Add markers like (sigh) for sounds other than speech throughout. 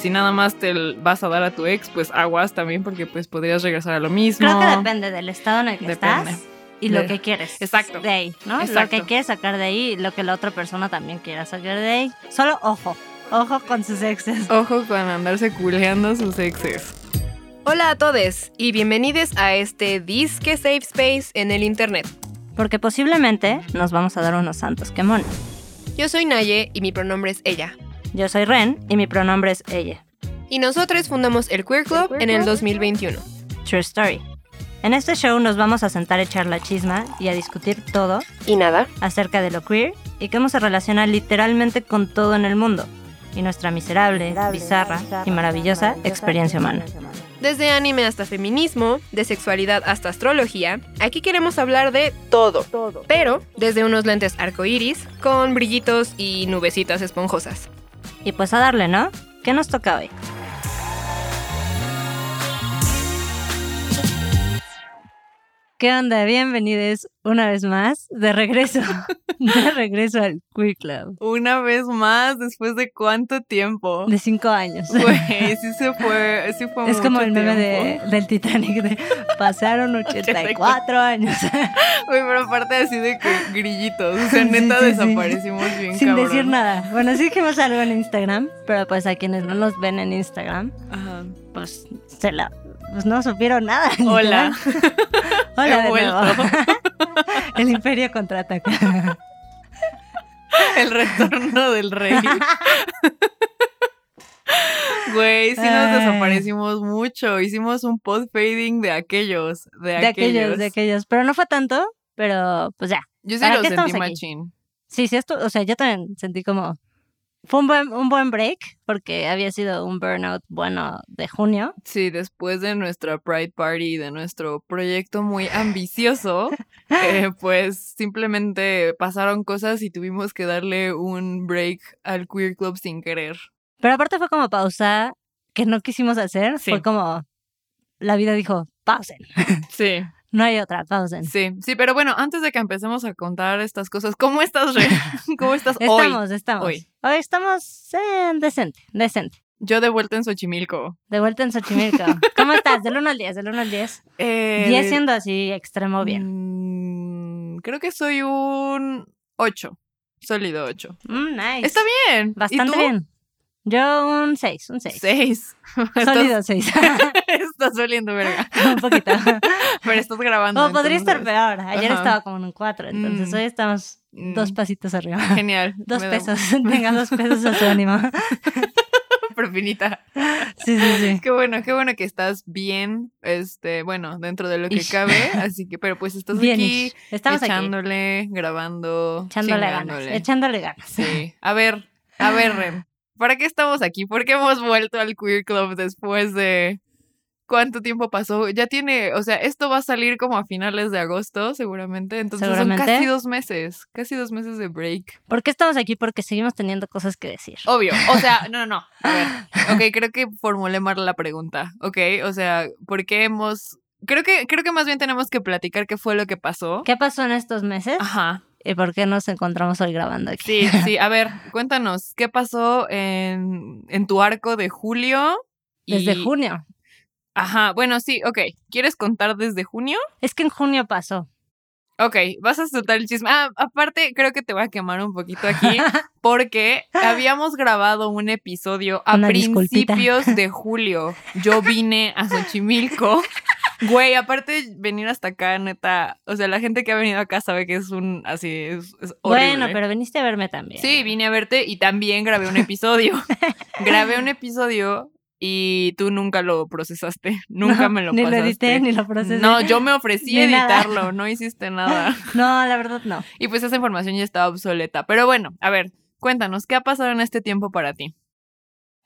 si nada más te vas a dar a tu ex, pues aguas también porque pues podrías regresar a lo mismo. Creo que depende del estado en el que Depende. estás y lo que quieres. Exacto. De ahí, ¿no? Lo Exacto. que quieres sacar de ahí y lo que la otra persona también quiera sacar de ahí. Solo ojo, ojo con sus exes. Ojo con andarse culeando sus exes. Hola a todos y bienvenidos a este Disque Safe Space en el Internet. Porque posiblemente nos vamos a dar unos santos quemones. Yo soy Naye y mi pronombre es ella. Yo soy Ren y mi pronombre es ella. Y nosotros fundamos el Queer Club en el 2021. True story. En este show nos vamos a sentar a echar la chisma y a discutir todo Y nada, acerca de lo queer y cómo se relaciona literalmente con todo en el mundo y nuestra miserable, bizarra y maravillosa experiencia humana. desde anime hasta feminismo, de sexualidad hasta astrología, aquí queremos hablar de todo. Pero desde unos lentes arcoíris con brillitos y nubecitas esponjosas. Y pues a darle, ¿no? ¿Qué nos toca hoy? ¿Qué onda? Bienvenidos una vez más de regreso, (laughs) de regreso al Queer Club Una vez más, después de cuánto tiempo. de cinco años. Güey, sí se fue, sí fue Es como el meme de, del Titanic de pasaron (laughs) 84 años Güey, pero aparte así de que grillitos. O sea, neta sí, sí. desaparecimos bien sin cabrón. decir nada. Bueno, sí dijimos algo en Instagram, pero pues a quienes no nos ven en Instagram, Ajá. pues se la pues no supieron nada. (laughs) Hola. (laughs) Hola de nuevo. (laughs) El Imperio contraataca. El retorno del rey. Güey, sí nos desaparecimos mucho. Hicimos un pod fading de aquellos. De, De aquellos, de aquellos. Pero no fue tanto, pero pues ya. Yo sí ¿Para lo sentí machín. Sí, sí, esto, o sea, yo también sentí como. Fue un buen, un buen break, porque había sido un burnout bueno de junio. Sí, después de nuestra Pride Party, de nuestro proyecto muy ambicioso, (laughs) eh, pues simplemente pasaron cosas y tuvimos que darle un break al Queer Club sin querer. Pero aparte fue como pausa que no quisimos hacer. Sí. Fue como. La vida dijo, pausen. (laughs) Sí, No hay otra, pausen. sí, sí, pero bueno, antes de que empecemos a contar estas cosas, ¿cómo estás, Re? (laughs) ¿Cómo estás hoy? Estamos, estamos. Hoy. Hoy, estamos eh, decente, decente. Yo de vuelta en Xochimilco. De vuelta en Xochimilco. (laughs) ¿Cómo estás? Del 1 al 10, del 1 al 10. Eh, 10 de- siendo así extremo bien. Mm, creo que soy un 8. Sólido 8. Mm, nice. Está bien. Bastante bien. Yo un 6, un 6. 6. (laughs) Sólido 6. (laughs) Estás oliendo verga. (laughs) un poquito. Pero estás grabando. O podría estar peor. Ayer Ajá. estaba como en un 4, entonces Mm. hoy estamos Mm, dos pasitos arriba. Genial. Dos pesos. Tenga dos pesos a su ánimo. Propinita. Sí, sí, sí. Qué bueno, qué bueno que estás bien. Este, bueno, dentro de lo que Ish. cabe. Así que, pero pues estás Bien, aquí ish. estamos aquí. echándole, grabando. Echándole ganas. Echándole ganas. Sí. A ver, a ver, Ren. ¿Para qué estamos aquí? ¿Por qué hemos vuelto al Queer Club después de cuánto tiempo pasó? Ya tiene, o sea, esto va a salir como a finales de agosto, seguramente. Entonces Seguramente. son casi dos meses, casi dos meses de break. ¿Por qué estamos aquí? Porque seguimos teniendo cosas que decir. Obvio. O sea, (laughs) no, no, no. A ver. Ok, creo que formulé mal la pregunta. Ok, o sea, ¿por qué hemos. Creo que, creo que más bien tenemos que platicar qué fue lo que pasó. ¿Qué pasó en estos meses? Ajá. ¿Y por qué nos encontramos hoy grabando aquí? Sí, (laughs) sí. A ver, cuéntanos, ¿qué pasó en, en tu arco de julio? Y- Desde junio. Ajá, bueno, sí, ok. ¿Quieres contar desde junio? Es que en junio pasó. Ok, vas a soltar el chisme. Ah, aparte, creo que te voy a quemar un poquito aquí (laughs) porque habíamos grabado un episodio a Una disculpita. principios de julio. Yo vine a Xochimilco. (laughs) Güey, aparte venir hasta acá, neta, o sea, la gente que ha venido acá sabe que es un, así, es, es horrible. Bueno, pero viniste a verme también. Sí, vine a verte y también grabé un episodio. (laughs) grabé un episodio y tú nunca lo procesaste, nunca No, me lo ni pasaste. lo edité, ni lo procesé. No, yo me ofrecí a Ni nada. editarlo, no hiciste (laughs) nada. No, la verdad no. Y pues esa información ya estaba obsoleta. Pero bueno, a ver, cuéntanos, ¿qué ha pasado en este tiempo para ti?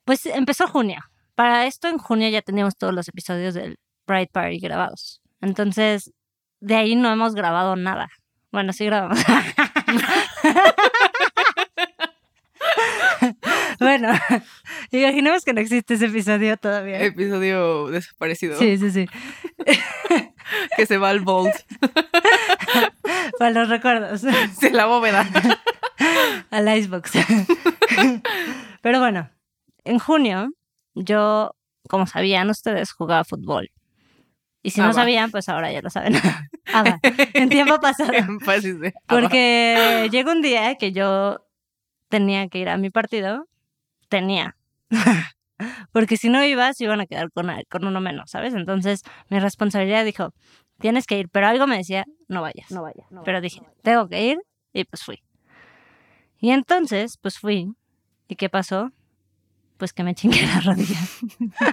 Pues empezó junio. Para esto en junio ya teníamos todos los episodios del Pride Party grabados. Entonces, de ahí no hemos grabado nada. Bueno, sí grabamos. (laughs) bueno, imaginemos que no existe ese episodio todavía. Episodio desaparecido. Sí, sí, sí. (laughs) Que se va al vault. (laughs) Para los recuerdos. Se la bóveda. al Icebox. Pero bueno, en junio yo, como sabían ustedes, jugaba fútbol. Y si Ah, no va. sabían, pues ahora ya lo saben. Ah, (laughs) en tiempo pasado. (laughs) Ah. Porque llegó un día que yo tenía que ir a mi partido. Tenía. (laughs) Porque si no ibas, iban a quedar con, con uno menos, ¿sabes? Entonces mi responsabilidad dijo, tienes que ir. Pero algo me decía, no vayas. No vayas. Pero dije, tengo que ir. Y pues fui. Y entonces, pues fui. ¿Y qué pasó? Pues que me chingué la rodilla.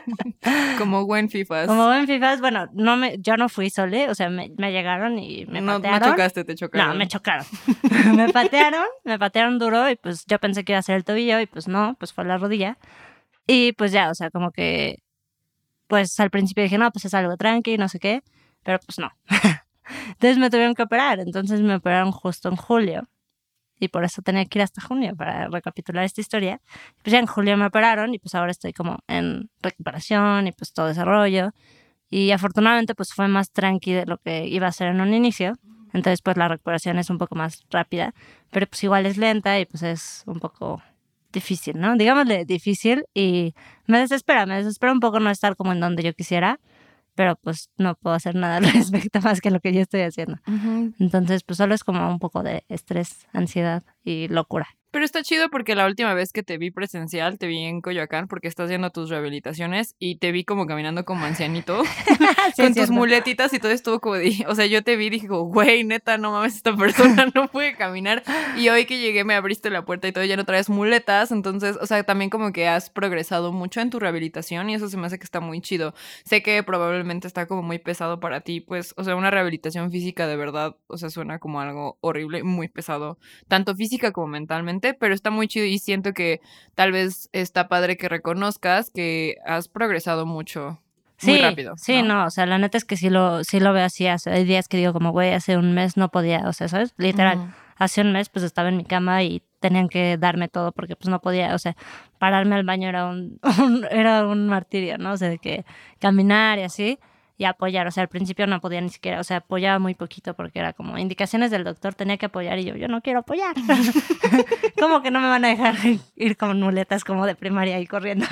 (laughs) Como buen FIFAs. Como buen FIFA, bueno, no me, yo no fui sole, o sea, me, me llegaron y me no, no patearon. chocaste, te chocaron. No, me chocaron. (laughs) (laughs) me patearon, me patearon duro y pues yo pensé que iba a ser el tobillo y pues no, pues fue la rodilla. Y pues ya, o sea, como que, pues al principio dije, no, pues es algo tranqui, no sé qué, pero pues no. entonces me tuvieron que operar, entonces me operaron justo en julio. Y por eso tenía que ir hasta junio para recapitular esta historia. Pues ya en julio me operaron y pues ahora estoy como en recuperación y pues todo desarrollo. Y afortunadamente pues fue más tranqui de lo que iba a ser en un inicio. Entonces, pues la recuperación es un poco más rápida, pero pues igual es lenta y pues es un poco difícil, ¿no? Digámosle difícil y me desespera, me desespera un poco no estar como en donde yo quisiera, pero pues no puedo hacer nada al (laughs) respecto más que lo que yo estoy haciendo. Entonces, pues solo es como un poco de estrés, ansiedad y locura. Pero está chido porque la última vez que te vi presencial, te vi en Coyoacán porque estás haciendo tus rehabilitaciones y te vi como caminando como ancianito (laughs) (laughs) Sí, con tus muletitas y todo estuvo como de, o sea, yo te vi y dije, güey, neta, no mames, esta persona (laughs) no puede caminar. Y hoy que llegué me abriste la puerta y todo, ya no traes muletas, entonces, o sea, también como que has progresado mucho en tu rehabilitación y eso se me hace que está muy chido. Sé que probablemente está como muy pesado para ti, pues, o sea, una rehabilitación física de verdad, o sea, suena como algo horrible, muy pesado, tanto física como mentalmente, pero está muy chido y siento que tal vez está padre que reconozcas que has progresado mucho. Muy Sí, rápido. sí, no? o sea, la neta es que sí lo, sí lo veo así. hace- Hay días que digo como, güey, hace un mes no podía, o sea, ¿sabes? Literal, hace un mes pues estaba en mi cama y tenían que darme todo porque pues no podía, o sea, pararme al baño era un, (laughs) un- era un martirio, ¿no? O sea, de que caminar y así y apoyar, o sea, al principio no podía ni siquiera, o sea, apoyaba muy poquito porque era como indicaciones del doctor, tenía que apoyar y yo, yo no quiero apoyar. (laughs) como que no me van a dejar ir con muletas como de primaria y corriendo.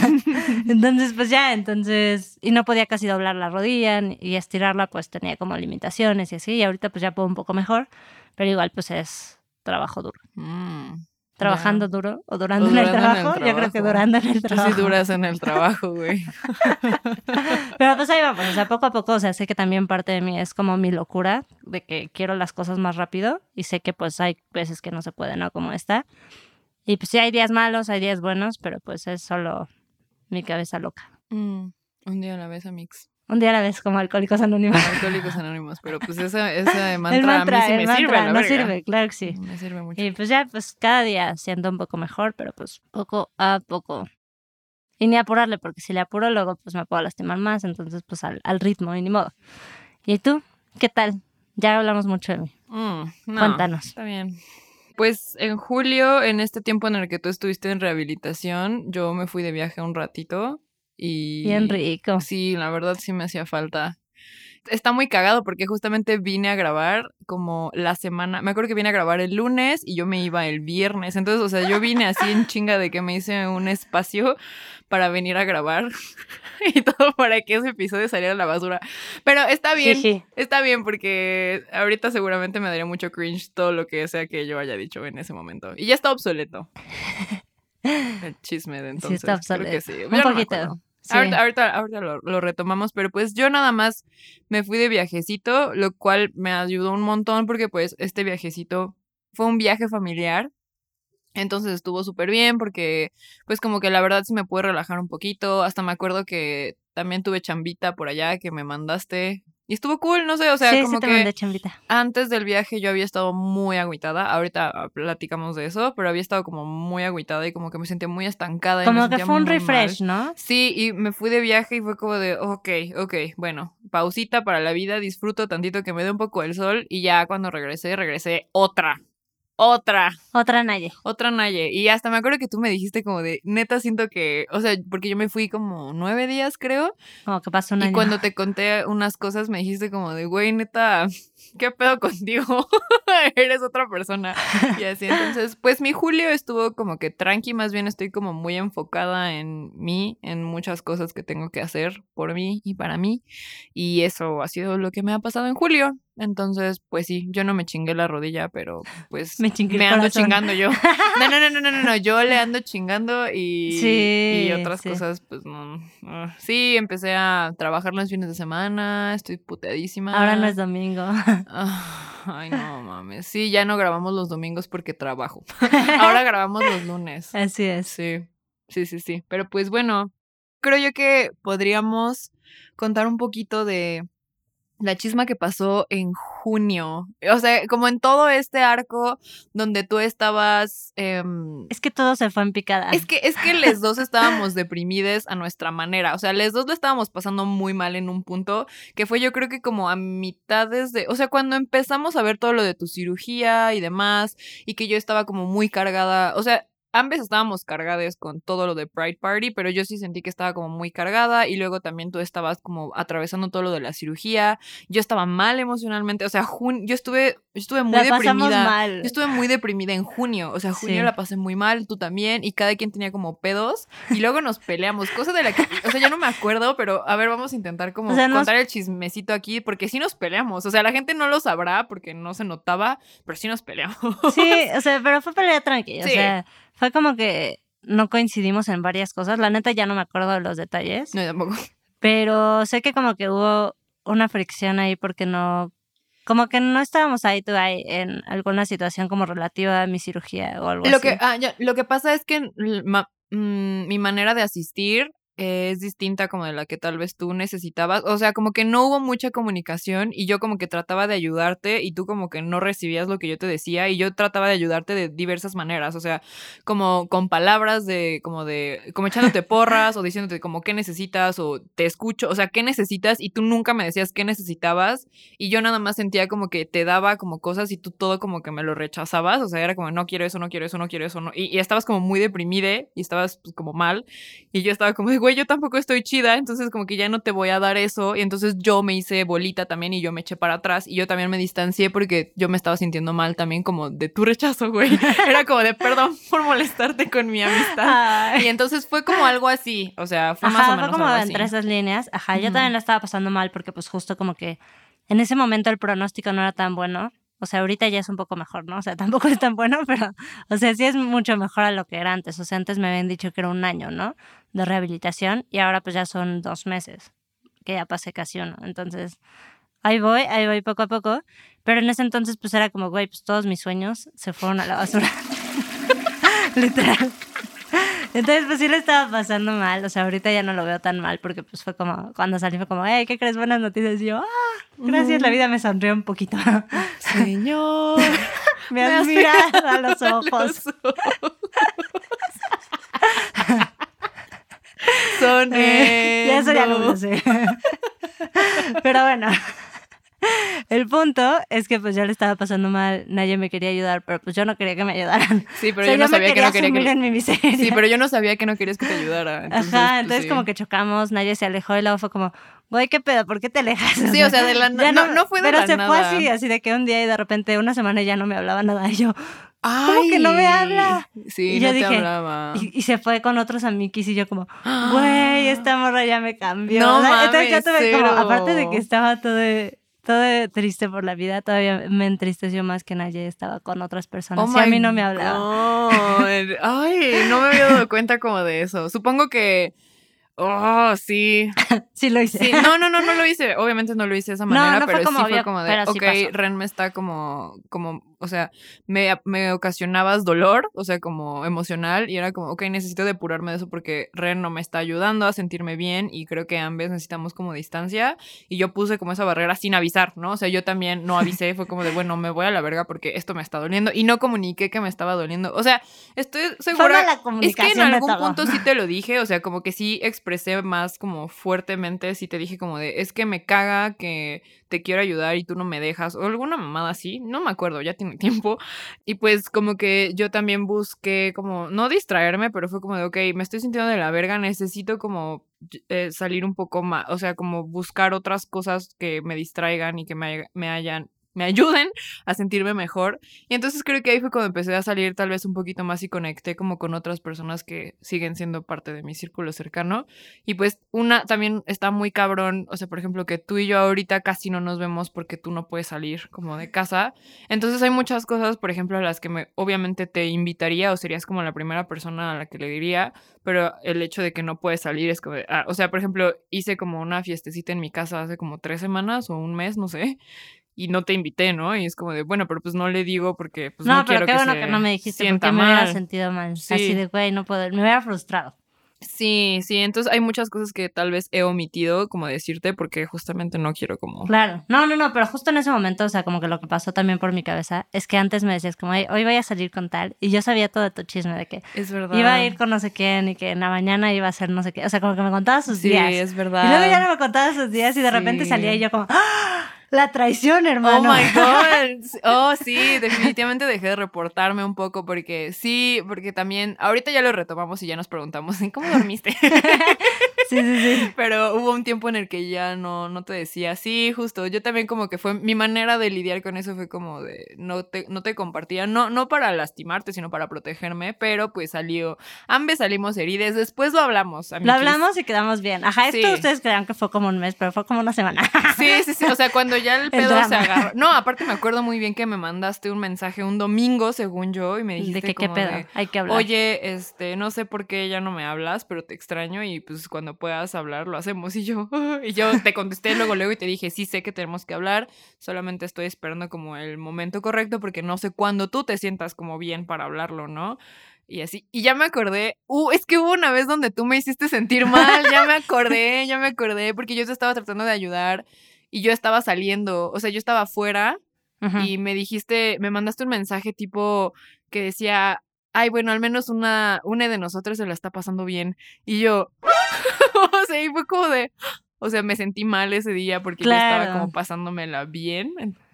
(laughs) entonces, pues ya, entonces, y no podía casi doblar la rodilla y estirarla, pues tenía como limitaciones y así, y ahorita pues ya puedo un poco mejor, pero igual pues es trabajo duro. Mm. Trabajando duro o durando, O en, el durando en el trabajo, yo creo que trabajo. durando en el Tú trabajo. sí duras en el trabajo, güey. (laughs) Pero pues ahí vamos, o sea, poco a poco, o sea, sé que también parte de mí es como mi locura de que quiero las cosas más rápido y sé que pues hay veces que no se puede, ¿no? Como esta. Y pues sí hay días malos, hay días buenos, pero pues es solo mi cabeza loca. Mm. Un día a la vez, Amix. Un día a la vez como alcohólicos anónimos. Alcohólicos Anónimos. Pero pues esa, esa mantra, el mantra, a mí sí me mantra, sirve, la no verga. sirve, claro que sí. Me sirve mucho. Y pues ya, pues cada día siento un poco mejor, pero pues poco a poco. Y ni apurarle, porque si le apuro luego pues me puedo lastimar más, entonces pues al, al ritmo y ni modo. ¿Y tú? ¿Qué tal? Ya hablamos mucho de mí. Mm, no, Cuéntanos. Está bien. Pues en julio, en este tiempo en el que tú estuviste en rehabilitación, yo me fui de viaje un ratito y... Bien rico. Sí, la verdad sí me hacía falta. Está muy cagado porque justamente vine a grabar como la semana, me acuerdo que vine a grabar el lunes y yo me iba el viernes, entonces, o sea, yo vine así en chinga de que me hice un espacio para venir a grabar (laughs) y todo para que ese episodio saliera a la basura. Pero está bien, está bien porque ahorita seguramente me daría mucho cringe todo lo que sea que yo haya dicho en ese momento. Y ya está obsoleto. (laughs) El chisme de entonces. sí, está creo que obsoleto. sí. Un no poquito. Ahorita lo, lo retomamos, pero pues yo nada más me fui de viajecito, lo cual me ayudó un montón porque pues este viajecito fue un viaje familiar. Entonces estuvo súper bien porque pues como que la verdad sí me pude relajar un poquito. Hasta me acuerdo que también tuve chambita por allá que me mandaste. Y estuvo cool, no sé, o sea, sí, como sí que antes del viaje yo había estado muy agüitada. Ahorita ah, platicamos de eso, pero había estado como muy agüitada y como que me sentía muy estancada. y me Como que sentía fue un mal. refresh, ¿no? Sí, y me fui de viaje y fue como de, ok, ok, bueno, pausita para la vida, disfruto tantito que me dé un poco el sol y ya cuando regresé, regresé otra, otra, Otra Naye. otra Naye. Y hasta me acuerdo que tú me dijiste como de, neta siento que, o sea, porque yo me fui como nueve días creo, Como que pasó un y año. cuando (laughs) te conté unas cosas me dijiste como de, güey, neta, ¿qué pedo contigo? (laughs) Eres otra persona. Y así, entonces, pues mi julio estuvo como que tranqui, más bien estoy como muy enfocada en mí, en muchas cosas que tengo que hacer por mí y para mí. Y eso ha sido lo que me ha pasado en julio. Entonces, pues sí, yo no me chingué la rodilla, pero pues (laughs) Me ando corazón. chingando yo. No, no, no, no, no, no, no, yo le ando chingando y, Sí, y otras sí. cosas, pues no. Sí, empecé a trabajar los fines de semana, estoy puteadísima. Ahora no es domingo. (laughs) Ay, no mames. Sí, ya no grabamos los domingos porque trabajo. (laughs) Ahora grabamos los lunes. Así es. Sí, sí, sí, sí. Pero pues bueno, creo yo que podríamos contar un poquito de la chisma que pasó en junio. O sea, como en todo este arco donde tú estabas... em, Es que todo se fue en picada. es que, es que les dos estábamos deprimides a nuestra manera. O sea, les dos lo estábamos pasando muy mal en un punto que fue yo creo que como a mitades de... O sea, cuando empezamos a ver todo lo de tu cirugía y demás y que yo estaba como muy cargada. O sea, ambas estábamos cargadas con todo lo de Pride Party, pero yo sí sentí que estaba como muy cargada y luego también tú estabas como atravesando todo lo de la cirugía. Yo estaba mal emocionalmente. O sea, jun- yo estuve, yo estuve muy La deprimida. mal. Yo estuve muy deprimida en junio, o sea, junio Sí. la pasé muy mal, tú también, y cada quien tenía como pedos, y luego nos peleamos, cosa de la que, o sea, ya no me acuerdo, pero a ver, vamos a intentar como O sea, nos- contar el chismecito aquí, porque sí nos peleamos, o sea, la gente no lo sabrá porque no se notaba, pero sí nos peleamos. Sí, (laughs) o sea, pero fue pelea tranquila. Sí. O sea, fue como que no coincidimos en varias cosas. La neta ya no me acuerdo de los detalles. No, tampoco. Pero sé que como que hubo una fricción ahí porque no. Como que no estábamos ahí to eye en alguna situación como relativa a mi cirugía o algo Lo así. que, ah, ya, lo que pasa es que ma- mm, mi manera de asistir es distinta como de la que tal vez tú necesitabas. O sea, como que no hubo mucha comunicación y yo como que trataba de ayudarte y tú como que no recibías lo que yo te decía y yo trataba de ayudarte de diversas maneras. O sea, como con palabras de, como de, como echándote porras o diciéndote como qué necesitas o te escucho. O sea, qué necesitas y tú nunca me decías qué necesitabas y yo nada más sentía como que te daba como cosas y tú todo como que me lo rechazabas, o sea, era como no quiero eso, no quiero eso, no quiero eso, no. Y, y estabas como muy deprimida y estabas pues, como mal y yo estaba como de, güey, yo tampoco estoy chida, entonces como que ya no te voy a dar eso y entonces yo me hice bolita también y yo me eché para atrás y yo también me distancié porque yo me estaba sintiendo mal también como de tu rechazo, güey. (laughs) Era como de perdón por molestarte con mi amistad. Ay. Y entonces fue como algo así, o sea, fue más o menos fue como algo así. entre esas líneas. Ajá, yo también la estaba pasando mal porque pues justo como que en ese momento el pronóstico no era tan bueno. O sea, ahorita ya es un poco mejor, ¿no? O sea, (laughs) tampoco es tan bueno, pero, o sea, sí es mucho mejor a lo que era antes. O sea, antes me habían dicho que era un año, ¿no? De rehabilitación y ahora pues ya son dos meses, que ya pasé casi uno. Entonces, ahí voy, ahí voy poco a poco. Pero en ese entonces pues era como, güey, pues todos mis sueños se fueron a la basura. (laughs) Literal. Entonces, pues sí le estaba pasando mal. O sea, ahorita ya no lo veo tan mal porque pues fue como, cuando salí fue como, hey, ¿qué crees? Buenas noticias. Y yo, ah, gracias, la vida me sonrió un poquito. (laughs) Señor. (laughs) me has mirado a los ojos. Son (laughs) Eh, ya eso ya lo sé. Pero bueno. (laughs) El punto es que pues yo le estaba pasando mal, nadie me quería ayudar, pero pues yo no quería que me ayudaran. Sí, pero O sea, yo no sabía que no quería que... en mi miseria. Sí, pero yo no sabía que no querías que te ayudara. Entonces, Ajá, pues, entonces sí. como que chocamos, nadie se alejó y luego fue como, güey, ¿qué pedo? ¿Por qué te alejas? Sí, o sea, de la na- no, no fue de Pero la se nada. fue así, así de que un día y de repente una semana ya no me hablaba nada. Y yo, Ay. que no me habla? Sí, Y yo no te dije, hablaba. y, y se fue con otros amiguis y yo como, (gasps) güey, esta morra ya me cambió. No sea, entonces mames, tuve como, aparte de que estaba todo, todo triste por la vida, todavía me entristeció más que nadie estaba con otras personas. Oh y a my mí no me hablaba. God. Ay, no me había dado cuenta como de eso. Supongo que. Oh, sí. (laughs) Sí lo hice. Sí, no, no, no, no lo hice. Obviamente no lo hice de esa manera, no fue pero como sí obvio, fue como de, pero sí ok, pasó. Ren me está como, como, o sea, me, me ocasionabas dolor, o sea, como emocional, y era como, ok, necesito depurarme de eso porque Ren no me está ayudando a sentirme bien, y creo que ambos necesitamos como distancia, y yo puse como esa barrera sin avisar, ¿no? O sea, yo también no (laughs) avisé, fue como de, bueno, me voy a la verga porque esto me está doliendo, y no comuniqué que me estaba doliendo. O sea, estoy segura. mala Es que en algún punto sí te lo (laughs) dije, o sea, como que sí expresé más como fuertemente, sí te dije como de, es que me caga que te quiero ayudar y tú no me dejas, o alguna mamada así, no me acuerdo, ya tiene (laughs) tiempo. Y pues como que yo también busqué como, no distraerme, pero fue como de, ok, me estoy sintiendo de la verga, necesito como eh, salir un poco más, o sea, como buscar otras cosas que me distraigan y que me, me hayan me ayuden a sentirme mejor. Y entonces creo que ahí fue cuando empecé a salir tal vez un poquito más y conecté como con otras personas que siguen siendo parte de mi círculo cercano. Y pues una también está muy cabrón, o sea, por ejemplo, que tú y yo ahorita casi no nos vemos porque tú no puedes salir como de casa. Entonces hay muchas cosas, por ejemplo, a las que me obviamente te invitaría o serías como la primera persona a la que le diría, pero el hecho de que no puedes salir es como, ah, o sea, por ejemplo, hice como una fiestecita en mi casa hace como tres semanas o un mes, no sé, y no te invité, ¿no? Y es como de, bueno, pero pues no le digo porque pues no, no pero quiero qué que bueno se que no me dijiste porque me hubiera sentido mal. Sí. Así de, güey, no puedo. Me hubiera frustrado. Sí, sí, entonces hay muchas cosas que tal vez he omitido como decirte porque justamente no quiero como... Claro. No, no, no, pero justo en ese momento, o sea, como que lo que pasó también por mi cabeza es que antes me decías como, "Ay, hoy voy a salir con tal. Y yo sabía todo tu chisme de que Es verdad. iba a ir con no sé quién y que en la mañana iba a hacer no sé qué. O sea, como que me contaba sus Sí, días. es Y verdad. luego ya no me contaba sus días y de repente Sí. salía y yo como, ¡Ah! La traición, hermano. Oh my god. (laughs) Oh, sí, definitivamente dejé de reportarme un poco porque sí, porque también ahorita ya lo retomamos y ya nos preguntamos, ¿y ¿cómo dormiste? (laughs) Sí, sí, sí. (laughs) Pero hubo un tiempo en el que ya no, no te decía, sí, justo, yo también como que fue, mi manera de lidiar con eso fue como de, no te, no te compartía, no, no para lastimarte, sino para protegerme, pero pues salió, ambas salimos heridas, después lo hablamos. Lo hablamos y quedamos bien. Ajá, esto Sí. ustedes crean que fue como un mes, pero fue como una semana. (laughs) Sí, sí, sí. O sea, cuando ya el pedo se drama. agarró. No, aparte me acuerdo muy bien que me mandaste un mensaje un domingo, según yo, y me dijiste de que qué como pedo, de, hay que hablar. Oye, este, no sé por qué ya no me hablas, pero te extraño y pues cuando puedas hablar lo hacemos. Y yo, (laughs) y yo te contesté luego, luego y te dije, sí sé que tenemos que hablar, solamente estoy esperando como el momento correcto porque no sé cuándo tú te sientas como bien para hablarlo, ¿no? Y así, y ya me acordé, uh, es que hubo una vez donde tú me hiciste sentir mal, ya me acordé, ya me acordé, porque yo te estaba tratando de ayudar y yo estaba saliendo, o sea, yo estaba afuera y me dijiste, me mandaste un mensaje tipo que decía, ay, bueno, al menos una, una de nosotros se la está pasando bien. Y yo, (laughs) o sea, y fue como de, o sea, me sentí mal ese día porque yo estaba como pasándomela bien.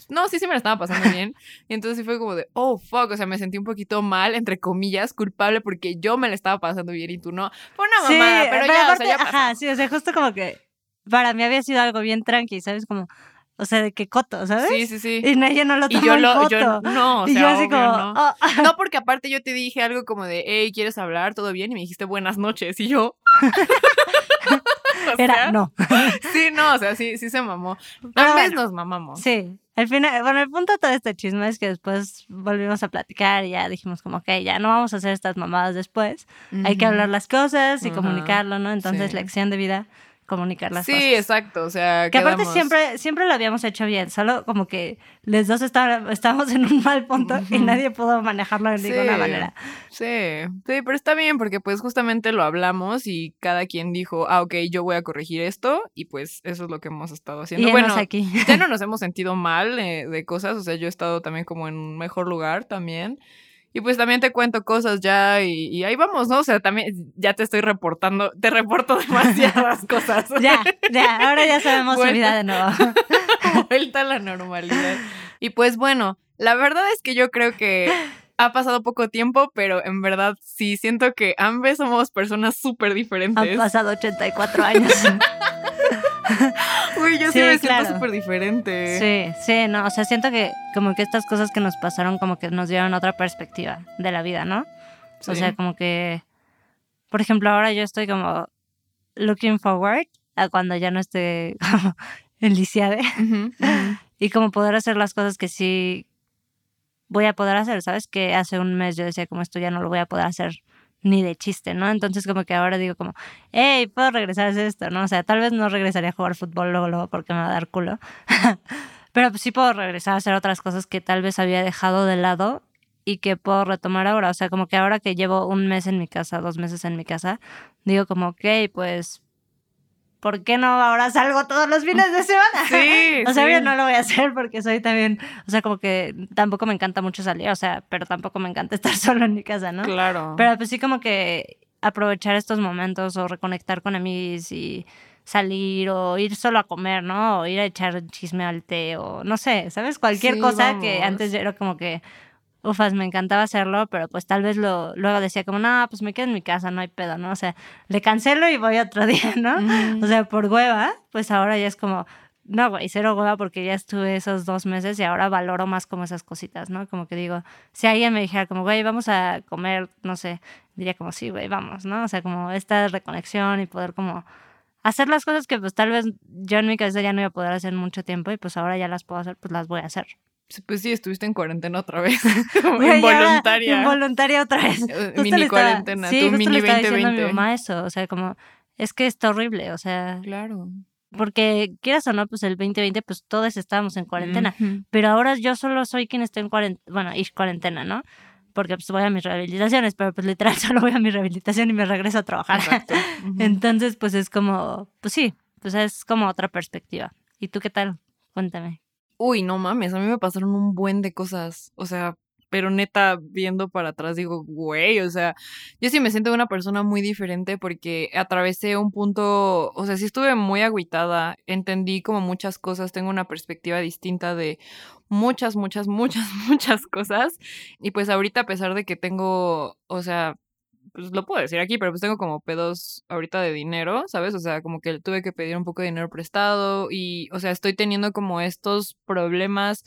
No, sí, sí me la estaba pasando bien. Y entonces sí fue como de, oh, fuck, o sea, me sentí un poquito mal, entre comillas, culpable porque yo me la estaba pasando bien y tú no. Fue una Sí, mamada, pero, ya, o aparte, sea, ya pasó. ajá, sí, o sea, justo como que para mí había sido algo bien tranqui, ¿sabes? Como, o sea, de que coto, ¿sabes? Sí, sí, sí. Y nadie no lo Y tomó yo en lo, coto. yo, no, o y sea, yo así obvio, como, no. "Oh". No, (laughs) porque aparte yo te dije algo como de, hey, ¿quieres hablar? ¿Todo bien? Y me dijiste buenas noches. Y yo. (laughs) O era, no. (laughs) Sí, no, o sea, sí, sí se mamó. A veces bueno. nos mamamos. Sí, al final, bueno, el punto de todo este chisme es que después volvimos a platicar y ya dijimos como, ok, ya no vamos a hacer estas mamadas después, hay que hablar las cosas y comunicarlo, ¿no? Entonces, sí. lección de vida, comunicar las Sí, cosas. exacto, o sea, Que aparte siempre, siempre lo habíamos hecho bien, solo como que los dos está- estábamos en un mal punto y nadie pudo manejarlo de ninguna Sí. manera. Sí, sí, pero está bien porque pues justamente lo hablamos y cada quien dijo, ah, ok, yo voy a corregir esto y pues eso es lo que hemos estado haciendo. Y bueno, aquí. ya no nos hemos sentido mal eh, de cosas, o sea, yo he estado también como en un mejor lugar también. Y pues también te cuento cosas ya y, y ahí vamos, ¿no? O sea, también ya te estoy reportando, te reporto (laughs) demasiadas cosas. (laughs) Ya, ya, ahora ya sabemos su Bueno. vida de nuevo. (laughs) Vuelta a la normalidad. Y pues bueno, la verdad es que yo creo que ha pasado poco tiempo, pero en verdad sí siento que ambos somos personas súper Han diferentes. pasado 84 años. (laughs) Uy, yo sí, Sí, me siento súper diferente. Sí, sí, no, o sea, siento que como que estas cosas que nos pasaron como que nos dieron otra perspectiva de la vida, ¿no? O sea, como que, por ejemplo, ahora yo estoy como looking forward a cuando ya no esté (laughs) como enlisiada Ujú, ujú. (laughs) y como poder hacer las cosas que sí voy a poder hacer, ¿sabes? Que hace un mes yo decía como esto ya no lo voy a poder hacer ni de chiste, ¿no? Entonces como que ahora digo como, hey, puedo regresar a esto, ¿no? O sea, tal vez no regresaría a jugar fútbol luego, luego porque me va a dar culo, (laughs) pero pues sí puedo regresar a hacer otras cosas que tal vez había dejado de lado y que puedo retomar ahora. O sea, como que ahora que llevo un mes en mi casa, dos meses en mi casa, digo como, ok, pues, ¿por qué no ahora salgo todos los fines de semana? (laughs) Sí, (laughs) O sea, sí. yo no lo voy a hacer porque soy también, o sea, como que tampoco me encanta mucho salir, o sea, pero tampoco me encanta (laughs) estar solo en mi casa, ¿no? Claro. Pero pues sí como que aprovechar estos momentos o reconectar con amigos y salir o ir solo a comer, ¿no? O ir a echar chisme al té o no sé, ¿sabes? Cualquier Sí, cosa que antes yo era como que, ufas, me encantaba hacerlo, pero pues tal vez lo, luego decía como, no, pues me quedo en mi casa, no hay pedo, ¿no? O sea, le cancelo y voy otro (laughs) día, ¿no? O sea, por hueva, pues ahora ya es como, no, güey, cero hueva porque ya estuve esos dos meses y ahora valoro más como esas cositas, ¿no? Como que digo, si alguien me dijera como, güey, vamos a comer, no sé, diría como, sí, güey, vamos, ¿no? O sea, como esta reconexión y poder como hacer las cosas que pues tal vez yo en mi cabeza ya no iba a poder hacer mucho tiempo y pues ahora ya las puedo hacer, pues las voy a hacer. Pues sí, estuviste en cuarentena otra vez. (laughs) Ahora, Involuntaria. Involuntaria otra vez. (laughs) Justo mini cuarentena, sí, tu justo mini le estaba diciendo a mi 2020. mamá eso, o sea, como, es que está horrible, o sea, Claro. porque quieras o no, pues el 2020, pues todos estábamos en cuarentena, pero ahora yo solo soy quien está en cuarentena, bueno, y cuarentena, ¿no? Porque pues voy a mis rehabilitaciones, pero pues literal (laughs) solo voy a mi rehabilitación y me regreso a trabajar. Entonces, pues es como, pues sí, pues es como otra perspectiva. ¿Y tú qué tal? Cuéntame. Uy, no mames, a mí me pasaron un buen de cosas. O sea, pero neta, viendo para atrás, digo, güey, o sea, yo sí me siento una persona muy diferente porque atravesé un punto, o sea, sí estuve muy agüitada, entendí como muchas cosas, tengo una perspectiva distinta de muchas, muchas, (laughs) muchas, muchas cosas. Y pues ahorita, a pesar de que tengo, o sea, pues lo puedo decir aquí, pero pues tengo como pedos ahorita de dinero, ¿sabes? O sea, como que tuve que pedir un poco de dinero prestado y, o sea, estoy teniendo como estos problemas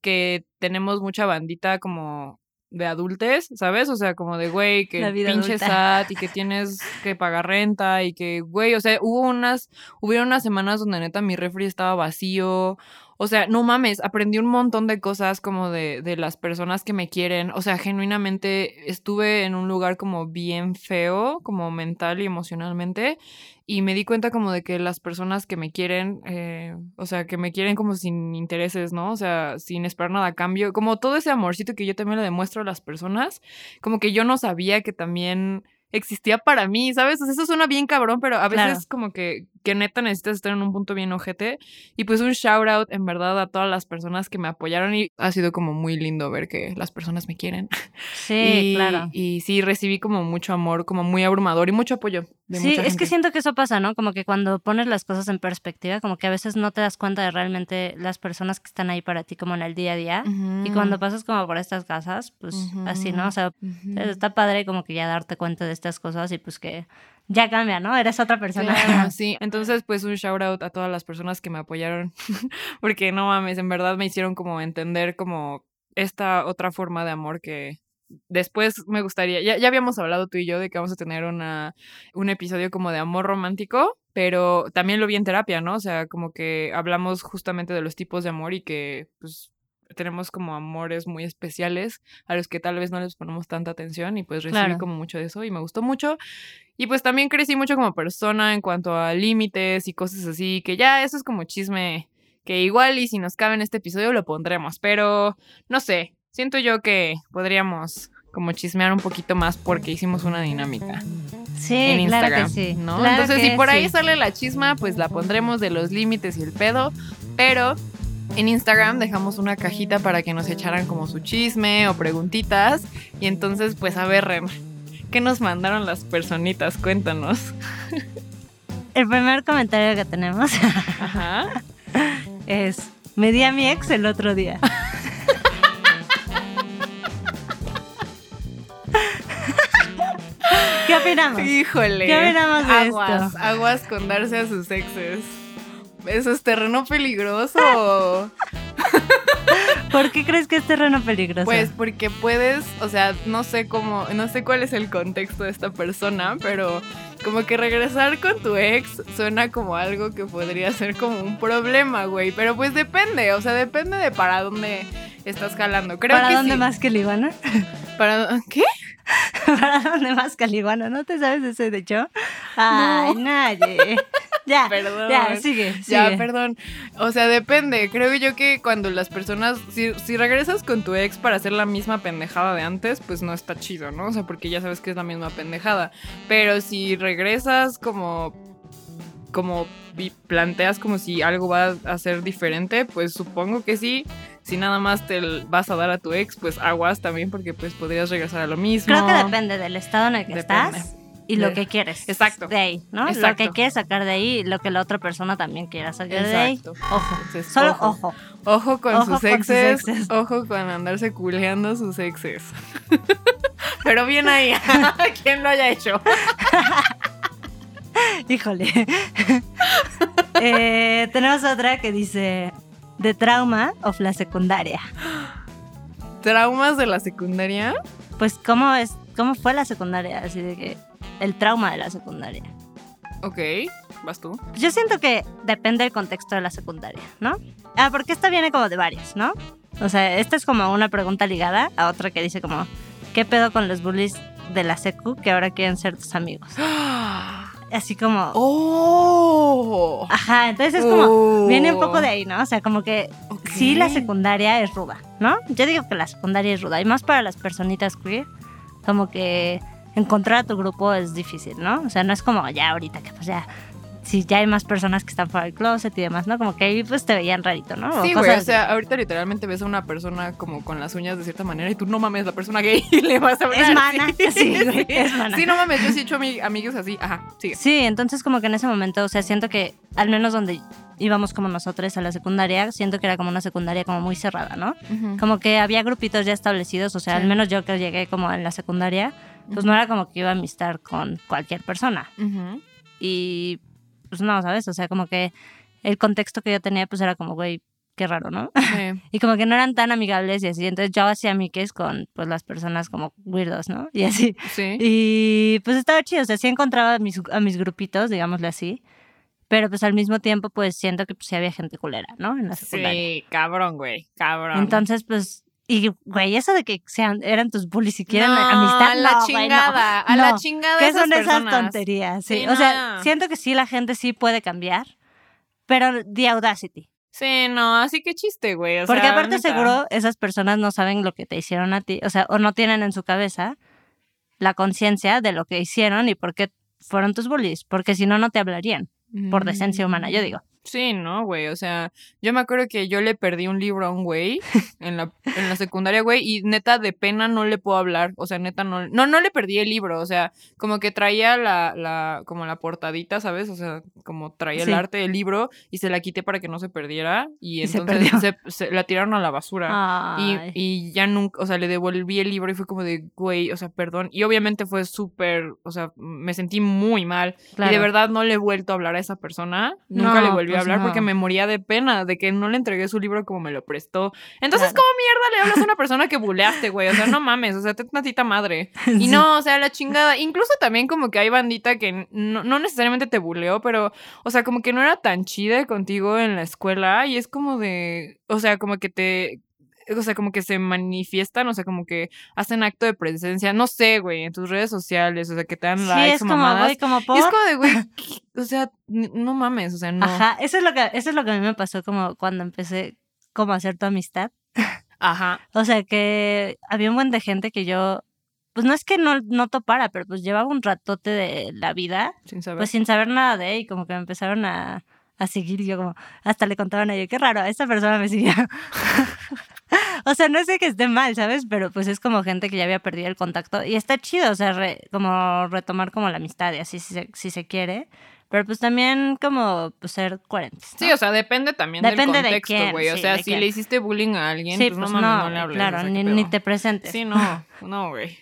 que tenemos mucha bandita como de adultes, ¿sabes? O sea, como de, güey, que pinche. SAT y que tienes que pagar renta y que, güey, o sea, hubo unas, hubieron unas semanas donde neta mi refri estaba vacío. O sea, no mames, aprendí un montón de cosas como de, de las personas que me quieren. O sea, genuinamente estuve en un lugar como bien feo, como mental y emocionalmente. Y me di cuenta como de que las personas que me quieren, eh, o sea, que me quieren como sin intereses, ¿no? O sea, sin esperar nada a cambio. Como todo ese amorcito que yo también le demuestro a las personas, como que yo no sabía que también existía para mí, ¿sabes? O sea, eso suena bien cabrón, pero a veces Claro. como que, que neta necesitas estar en un punto bien ojete. Y pues un shout out en verdad a todas las personas que me apoyaron y ha sido como muy lindo ver que las personas me quieren. Sí, (laughs) y, claro. Y sí, recibí como mucho amor, como muy abrumador y mucho apoyo de Sí, mucha es que gente. siento que eso pasa, ¿no? Como que cuando pones las cosas en perspectiva, como que a veces no te das cuenta de realmente las personas que están ahí para ti como en el día a día. Y cuando pasas como por estas casas, pues así, ¿no? O sea, Ujú. está padre como que ya darte cuenta de estas cosas y pues que ya cambia, ¿no? Eres otra persona. Claro, (laughs) sí. Entonces, pues un shout out a todas las personas que me apoyaron. (laughs) Porque no mames, en verdad me hicieron como entender como esta otra forma de amor que después me gustaría. Ya, ya habíamos hablado tú y yo de que vamos a tener una, un episodio como de amor romántico, pero también lo vi en terapia, ¿no? O sea, como que hablamos justamente de los tipos de amor y que pues tenemos como amores muy especiales a los que tal vez no les ponemos tanta atención y pues recibí Claro. como mucho de eso y me gustó mucho. Y pues también crecí mucho como persona en cuanto a límites y cosas así, que ya eso es como chisme que igual y si nos cabe en este episodio lo pondremos, pero no sé, siento yo que podríamos como chismear un poquito más porque hicimos una dinámica Sí, en claro Instagram, que sí. ¿no? Claro Entonces, si por ahí sí. sale la chisma, pues la pondremos de los límites y el pedo, pero en Instagram dejamos una cajita para que nos echaran como su chisme o preguntitas y entonces, pues a ver, ¿qué nos mandaron las personitas? Cuéntanos. El primer comentario que tenemos Ajá. es, me di a mi ex el otro día. ¿Qué opinamos? Híjole. ¿Qué opinamos de aguas, esto? Aguas con darse a sus exes. Eso es terreno peligroso. (laughs) ¿Por qué crees que es terreno peligroso? Pues porque puedes, o sea, no sé cómo, no sé cuál es el contexto de esta persona, pero como que regresar con tu ex suena como algo que podría ser como un problema, güey. Pero pues depende, o sea, depende de para dónde estás jalando. Creo ¿Para que dónde sí. más que Liguana? ¿Para ¿Qué? (laughs) ¿Para dónde más que Liguana? ¿No te sabes ese de hecho? Ay, nadie. Ya, Perdón. ya, sigue, sigue. Ya, perdón. O sea, depende. Creo yo que cuando las personas, si, si regresas con tu ex para hacer la misma pendejada de antes, pues no está chido, ¿no? O sea, porque ya sabes que es la misma pendejada. Pero si regresas como, como y planteas como si algo va a ser diferente, pues supongo que sí. Si nada más te vas a dar a tu ex, pues aguas también porque pues podrías regresar a lo mismo. Creo que depende del estado en el que Depende. estás y lo que quieres. Exacto. De ahí, ¿no? Lo Exacto. que quieres sacar de ahí y lo que la otra persona también quiera sacar de ahí. Exacto. Ojo. Entonces, Solo ojo. ojo. Ojo con, Ojo sus, con sus exes, exes. Ojo con andarse culeando sus exes. (laughs) Pero bien ahí. (laughs) ¿Quién lo haya hecho? (laughs) Híjole. Eh, tenemos otra que dice de trauma of la secundaria. ¿Traumas de la secundaria? Pues cómo es, cómo fue la secundaria, así de que el trauma de la secundaria. Ok, vas tú. Yo siento que depende del contexto de la secundaria, ¿no? Ah, porque esta viene como de varios, ¿no? O sea, esta es como una pregunta ligada a otra que dice como, ¿qué pedo con los bullies de la secu que ahora quieren ser tus amigos? (gasps) Así como... ¡Oh! Ajá, entonces es como, Oh. viene un poco de ahí, ¿no? O sea, como que Ok. sí la secundaria es ruda, ¿no? Yo digo que la secundaria es ruda, y más para las personitas queer, como que encontrar a tu grupo es difícil, ¿no? O sea, no es como ya ahorita que pues ya, si ya hay más personas que están fuera del closet y demás, ¿no? Como que ahí pues te veían rarito, ¿no? O Sí, güey, o sea, ahorita literalmente ves a una persona como con las uñas de cierta manera y tú no mames, la persona gay (laughs) y le vas a hablar. Es mana, sí, güey, es mana. Sí, no mames, yo sí he hecho ami- amigos así. Ajá, sigue. Sí, entonces como que en ese momento, o sea, siento que al menos donde íbamos como nosotros a la secundaria, siento que era como una secundaria como muy cerrada, ¿no? Como que había grupitos ya establecidos, o sea, Sí. al menos yo que llegué como en la secundaria, pues no era como que iba a amistar con cualquier persona. Ujú. Y pues no, ¿sabes? O sea, como que el contexto que yo tenía pues era como, güey, qué raro, ¿no? Sí. (laughs) Y como que no eran tan amigables y así, entonces yo hacía miques con pues las personas como weirdos, ¿no? Y así. Sí. Y pues estaba chido, o sea, sí encontraba a mis, a mis grupitos, digámosle así. Pero pues al mismo tiempo pues siento que pues sí había gente culera, ¿no? En la secundaria. Sí, cabrón, güey, cabrón. Entonces pues, y güey, eso de que sean, eran tus bullies y quieren No, amistad, a la no, güey, no. chingada, a la chingada ¿Qué esas son esas tonterías? Sí. Sí, o sea, siento que sí la gente sí puede cambiar, pero the audacity. Sí, no, así que chiste, güey. o Porque sea, aparte neta. seguro esas personas no saben lo que te hicieron a ti, o sea, o no tienen en su cabeza la conciencia de lo que hicieron y por qué fueron tus bullies, porque si no, no te hablarían, por decencia humana, yo digo. Sí, no, güey. O sea, yo me acuerdo que yo le perdí un libro a un güey en la, en la (laughs) secundaria, güey, y neta de pena no le puedo hablar. O sea, neta no. No, no le perdí el libro. O sea, como que traía la, la, como la portadita, ¿sabes? O sea, como traía Sí. el arte del libro y se la quité para que no se perdiera. Y, entonces se, se la tiraron a la basura. Y, y ya nunca, o sea, le devolví el libro y fue como de, güey, o sea, perdón. Y obviamente fue súper, o sea, me sentí muy mal. Y de verdad no le he vuelto a hablar a esa persona. Nunca No, le volví a hablar porque me moría de pena de que no le entregué su libro como me lo prestó. Entonces, Claro. ¿cómo mierda le hablas a una (laughs) persona que buleaste, güey? O sea, no mames, o sea, te tantita madre. (laughs) Y no, o sea, la chingada. Incluso también como que hay bandita que no, no necesariamente te buleó, pero, o sea, como que no era tan chida contigo en la escuela y es como de, o sea, como que te... O sea, como que se manifiestan, o sea, como que hacen acto de presencia, no sé, güey, en tus redes sociales, o sea, que te dan Sí, likes es como, mamadas. güey, como por... Y es como de, güey, (laughs) o sea, no mames, o sea, no. Ajá, eso es, lo que, eso es lo que a mí me pasó como cuando empecé como a hacer tu amistad. Ajá. O sea, que había un buen de gente que yo, pues no es que no, no topara, pero pues llevaba un ratote de la vida, Sin saber. pues sin saber nada de él, y como que me empezaron a, a seguir, yo como, hasta le contaban a ellos, qué raro, esta persona me siguió. (laughs) o sea, no sé que esté mal, ¿sabes? Pero pues es como gente que ya había perdido el contacto, y está chido, o sea, re- como retomar como la amistad y así si se, si se quiere. Pero pues también como pues, ser coherentes. ¿no? Sí, o sea, depende también Depende de del contexto, güey. O sí, sea, de si quién. le hiciste bullying a alguien, Sí, pues, pues no mames, no, no, le hables. claro, o sea, ni, ni te presentes. Sí, no, (laughs) no, güey.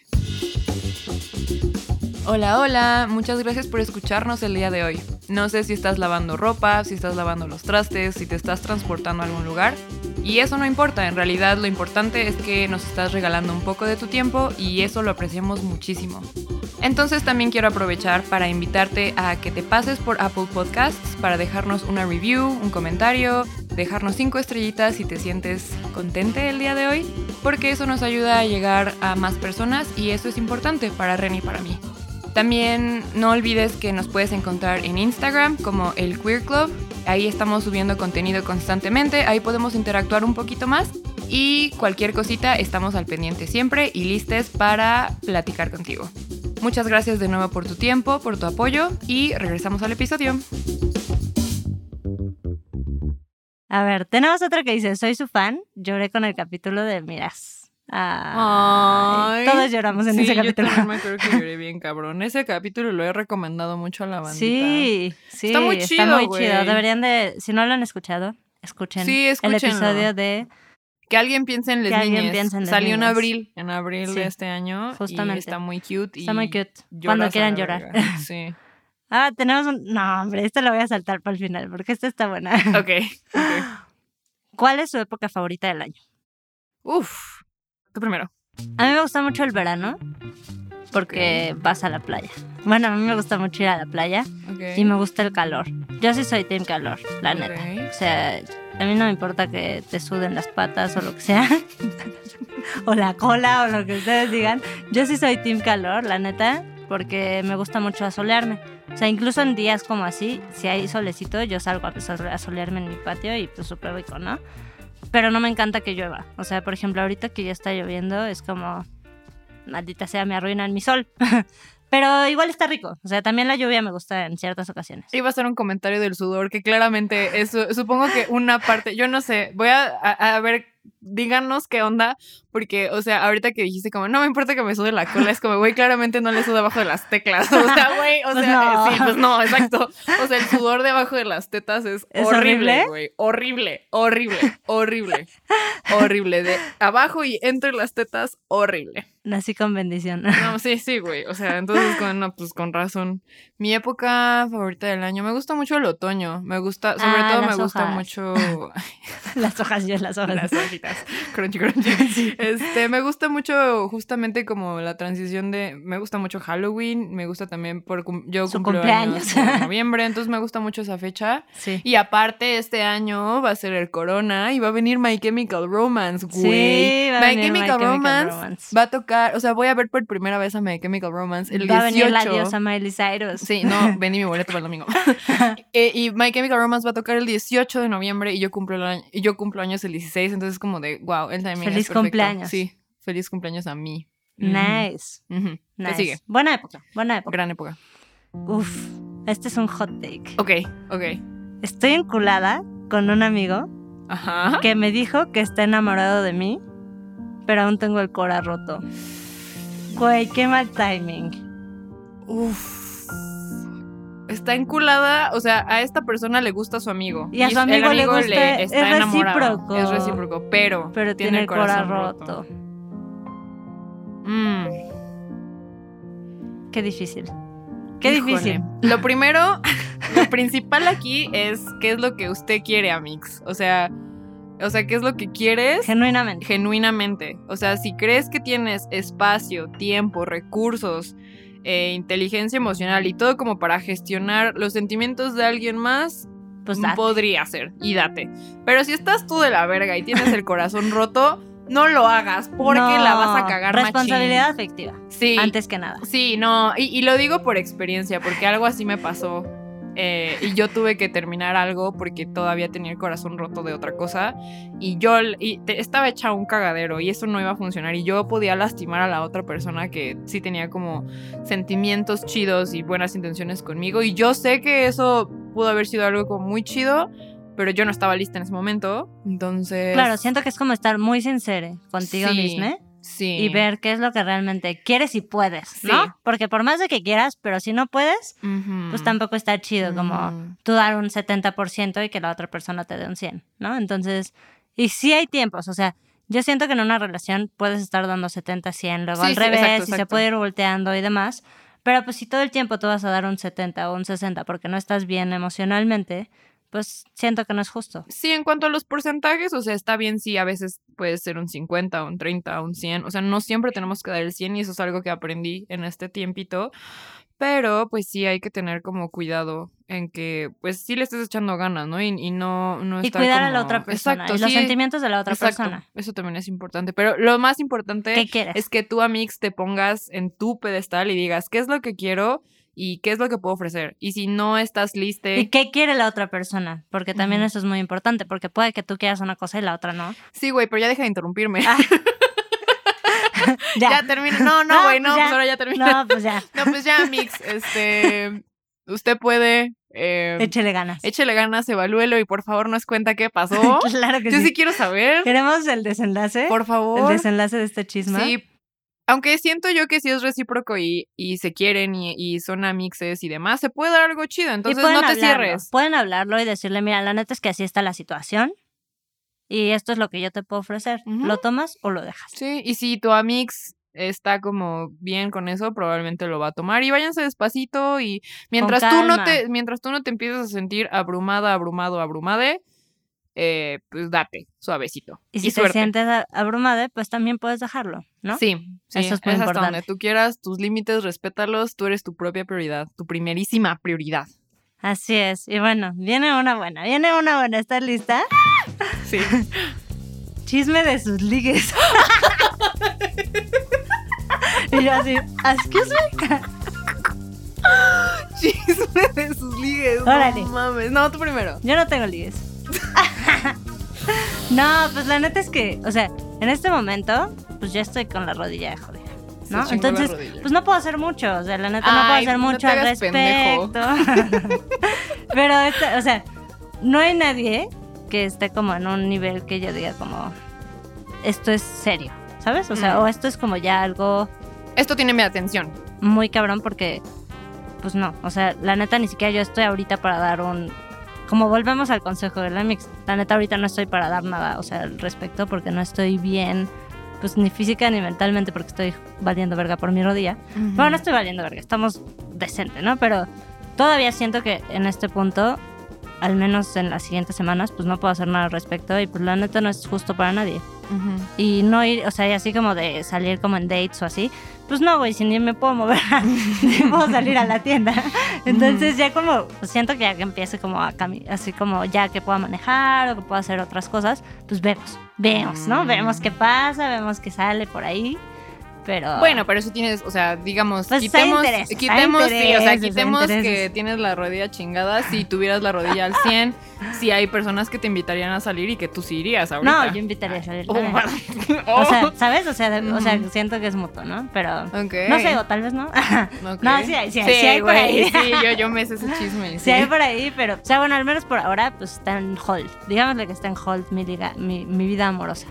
Hola, hola, muchas gracias por escucharnos el día de hoy. No sé si estás lavando ropa, si estás lavando los trastes, si te estás transportando a algún lugar. Y eso no importa, en realidad lo importante es que nos estás regalando un poco de tu tiempo y eso lo apreciamos muchísimo. Entonces también quiero aprovechar para invitarte a que te pases por Apple Podcasts para dejarnos una review, un comentario, dejarnos cinco estrellitas si te sientes contente el día de hoy, porque eso nos ayuda a llegar a más personas y eso es importante para Ren y para mí. También no olvides que nos puedes encontrar en Instagram como el Queer Club. Ahí estamos subiendo contenido constantemente, ahí podemos interactuar un poquito más y cualquier cosita estamos al pendiente siempre y listes para platicar contigo. Muchas gracias de nuevo por tu tiempo, por tu apoyo y regresamos al episodio. A ver, tenemos otra que dice, soy su fan, lloré con el capítulo de Miras. Ay, lloramos en Sí, ese yo capítulo. también me acuerdo que (laughs) lloré bien cabrón. Ese capítulo lo he recomendado mucho a la bandita. Sí, sí, Está muy chido, muy güey. chido. Deberían de, si no lo han escuchado, escuchen Sí, el episodio de Que alguien piense en las niñas. Salió en abril, en abril Sí, de este año. justamente. Y está muy cute. Está y muy cute. Cuando quieran llorar. (laughs) Sí. Ah, tenemos un... No, hombre, esta la voy a saltar para el final porque esta está buena. Ok. ok. (laughs) ¿Cuál es su época favorita del año? Uf. Tú primero. A mí me gusta mucho el verano porque vas a la playa. Bueno, a mí me gusta mucho ir a la playa Ok. y me gusta el calor. Yo sí soy team calor, la neta. Ok. O sea, a mí no me importa que te suden las patas o lo que sea. (laughs) o la cola o lo que ustedes digan. Yo sí soy team calor, la neta, porque me gusta mucho asolearme. O sea, incluso en días como así, si hay solecito, yo salgo a sole- a solearme en mi patio y pues súper rico, ¿no? Pero no me encanta que llueva. O sea, por ejemplo, ahorita que ya está lloviendo, es como, maldita sea, me arruinan mi sol. (laughs) Pero igual está rico. O sea, también la lluvia me gusta en ciertas ocasiones. Iba a ser un comentario del sudor que claramente es, supongo que una parte, yo no sé, voy a, a- a ver, díganos qué onda, porque, o sea, ahorita que dijiste como, no me importa que me sude la cola, es como, güey, claramente no le suda abajo de las teclas, (laughs) o sea, güey, o Pues sea, no. eh, sí, pues no, exacto, o sea, el sudor debajo de las tetas es, ¿Es horrible, güey, horrible, horrible, horrible, horrible, de abajo y entre las tetas, horrible. Nací con bendición. No, sí, sí, güey. O sea, entonces, con, no, pues con razón. Mi época favorita del año, me gusta mucho el otoño. Me gusta, sobre Ah, todo me gusta hojas. mucho (laughs) las hojas, yo las hojas. las (laughs) Crunchy, crunchy. Este, me gusta mucho justamente como la transición de, me gusta mucho Halloween, me gusta también por, yo Su cumplo cumpleaños. años en (laughs) noviembre, entonces me gusta mucho esa fecha. Sí. Y aparte, este año va a ser el Corona y va a venir My Chemical Romance, güey. Sí, va a My venir My Chemical Chemical Romance Romance. va a tocar, o sea, voy a ver por primera vez a My Chemical Romance el Va a 18. venir la diosa Miley Cyrus. Sí, no, (laughs) vendí mi boleto para el domingo. Eh, y My Chemical Romance va a tocar el 18 de noviembre y yo cumplo, el año, y yo cumplo años el 16, entonces es como de, wow, el timing Feliz es perfecto. cumpleaños. Sí, feliz cumpleaños a mí. Nice. Ujú. ¿Qué nice. sigue? Buena época, buena época. Gran época. Uf, este es un hot take. Ok, ok. Estoy enculada con un amigo Ajá. que me dijo que está enamorado de mí, pero aún tengo el cora roto. Güey, qué mal timing. Uf. Está enculada, o sea, a esta persona le gusta su amigo. Y a su el amigo le gusta- está es enamorado. recíproco. Es recíproco, pero, Pero tiene, el cora corazón roto. Mm. Qué difícil. Qué Híjole. difícil. Lo (laughs) primero, lo principal aquí es qué es lo que usted quiere, Amix. O sea, o sea, qué es lo que quieres Genuinamente. genuinamente. O sea, si crees que tienes espacio, tiempo, recursos, eh, inteligencia emocional y todo como para gestionar los sentimientos de alguien más, Pues date. podría ser y date. Pero si estás tú de la verga y tienes el corazón roto, no lo hagas porque No, la vas a cagar Responsabilidad machín. afectiva, Sí. antes que nada. Sí, no, y, y lo digo por experiencia, porque algo así me pasó. Eh, y yo tuve que terminar algo porque todavía tenía el corazón roto de otra cosa. Y yo l- y te- estaba hecha un cagadero y eso no iba a funcionar. Y yo podía lastimar a la otra persona que sí tenía como sentimientos chidos y buenas intenciones conmigo. Y yo sé que eso pudo haber sido algo como muy chido, pero yo no estaba lista en ese momento. Entonces. Claro, siento que es como estar muy sincero contigo Sí, misma Sí. y ver qué es lo que realmente quieres y puedes, Sí. ¿no? Porque por más de que quieras, pero si no puedes, Ujú. pues tampoco está chido como Mm. tú dar un 70% y que la otra persona te dé un 100, ¿no? Entonces, y sí hay tiempos, o sea, yo siento que en una relación puedes estar dando 70, 100, luego Sí, al revés, exacto, y se exacto. puede ir volteando y demás, pero pues si todo el tiempo tú vas a dar un 70 o un 60 porque no estás bien emocionalmente, pues siento que no es justo. Sí, en cuanto a los porcentajes, o sea, está bien si a veces puede ser un 50, un 30, un 100. O sea, no siempre tenemos que dar el 100 y eso es algo que aprendí en este tiempito. Pero pues sí hay que tener como cuidado en que pues sí le estés echando ganas, ¿no? Y, y no, no Y estar cuidar a la como- otra persona Exacto, y los sí, sentimientos de la otra exacto. persona. Eso también es importante. Pero lo más importante ¿Qué quieres? es que tú, Amix, te pongas en tu pedestal y digas qué es lo que quiero y qué es lo que puedo ofrecer. Y si no estás lista... ¿Y qué quiere la otra persona? Porque también eso es muy importante, porque puede que tú quieras una cosa y la otra no. Sí, güey, pero ya deja de interrumpirme. Ah, (laughs) ya. termina. No, no, No, güey, no, pues ya. pues ahora ya termina. No, pues ya, (laughs) No, pues ya, Mix, este, usted puede, eh, échele ganas. échele ganas, evalúelo y por favor nos cuenta qué pasó. (laughs) claro que Yo sí. sí quiero saber, Queremos el desenlace. por el favor. desenlace de este chisme. Sí, aunque siento yo que si es recíproco y, y se quieren y, y son amixes y demás, se puede dar algo chido, entonces no te hablarlo, cierres. Pueden hablarlo y decirle, mira, la neta es que así está la situación y esto es lo que yo te puedo ofrecer. ¿Lo tomas o lo dejas? Sí, y si tu amix está como bien con eso, probablemente lo va a tomar y váyanse despacito y mientras tú no te mientras tú no te empieces a sentir abrumada, abrumado, abrumade, eh, pues date suavecito Y si te suerte. sientes abrumada, pues también puedes dejarlo, ¿no? Sí, sí, Eso es muy hasta importante. donde tú quieras, tus límites, respétalos, tú eres tu propia prioridad, tu primerísima prioridad. Así es. Y bueno, viene una buena, viene una buena. ¿Estás lista? Sí. (laughs) Chisme de sus ligues. (laughs) y yo así, excuse me. (laughs) Chisme de sus ligues. Órale. No mames. No, tú primero. Yo no tengo ligues. (laughs) no, pues la neta es que, o sea, en este momento, pues ya estoy con la rodilla jodida. Se ¿no? Entonces, pues no puedo hacer mucho, o sea, la neta no puedo hacer mucho al respecto. (laughs) Pero, este, o sea, no hay nadie que esté como en un nivel que yo diga como, esto es serio, ¿sabes? O sea, Mm. o esto es como ya algo Esto tiene mi atención. muy cabrón porque, pues no, o sea, la neta ni siquiera yo estoy ahorita para dar un... Como volvemos al consejo del Lemix, la neta ahorita no estoy para dar nada, o sea, al respecto porque no estoy bien, pues ni física ni mentalmente porque estoy valiendo verga por mi rodilla. Bueno, no estoy valiendo verga, estamos decente, ¿no? Pero todavía siento que en este punto, al menos en las siguientes semanas, pues no puedo hacer nada al respecto y pues la neta no es justo para nadie. Ujú. Y no ir, o sea, y así como de salir como en dates o así, pues no, güey, si ni me puedo mover, (laughs) ni puedo salir a la tienda. Entonces ya como, pues siento que ya que empiece como a caminar, así como ya que pueda manejar o que pueda hacer otras cosas, pues vemos, vemos, ¿no? Vemos qué pasa, vemos qué sale por ahí, pero... Bueno, pero eso tienes, o sea, digamos, Pues quitemos, quitemos, sí, o sea, quitemos que tienes la rodilla chingada, si tuvieras la rodilla al 100, si hay personas que te invitarían a salir y que tú sí irías ahorita. no, yo invitaría a salir. Oh, oh. O sea, ¿sabes? O sea, de- o sea, Ujú. siento que es mutuo, ¿no? Pero... Ok. No sé, o tal vez no. (laughs) No, sí hay, sí sí hay por ahí. Sí, yo, yo me sé ese (laughs) chisme. Sí hay por ahí, pero... O sea, bueno, al menos por ahora, pues está en hold. Digámosle que está en hold mi, liga, mi, mi vida amorosa.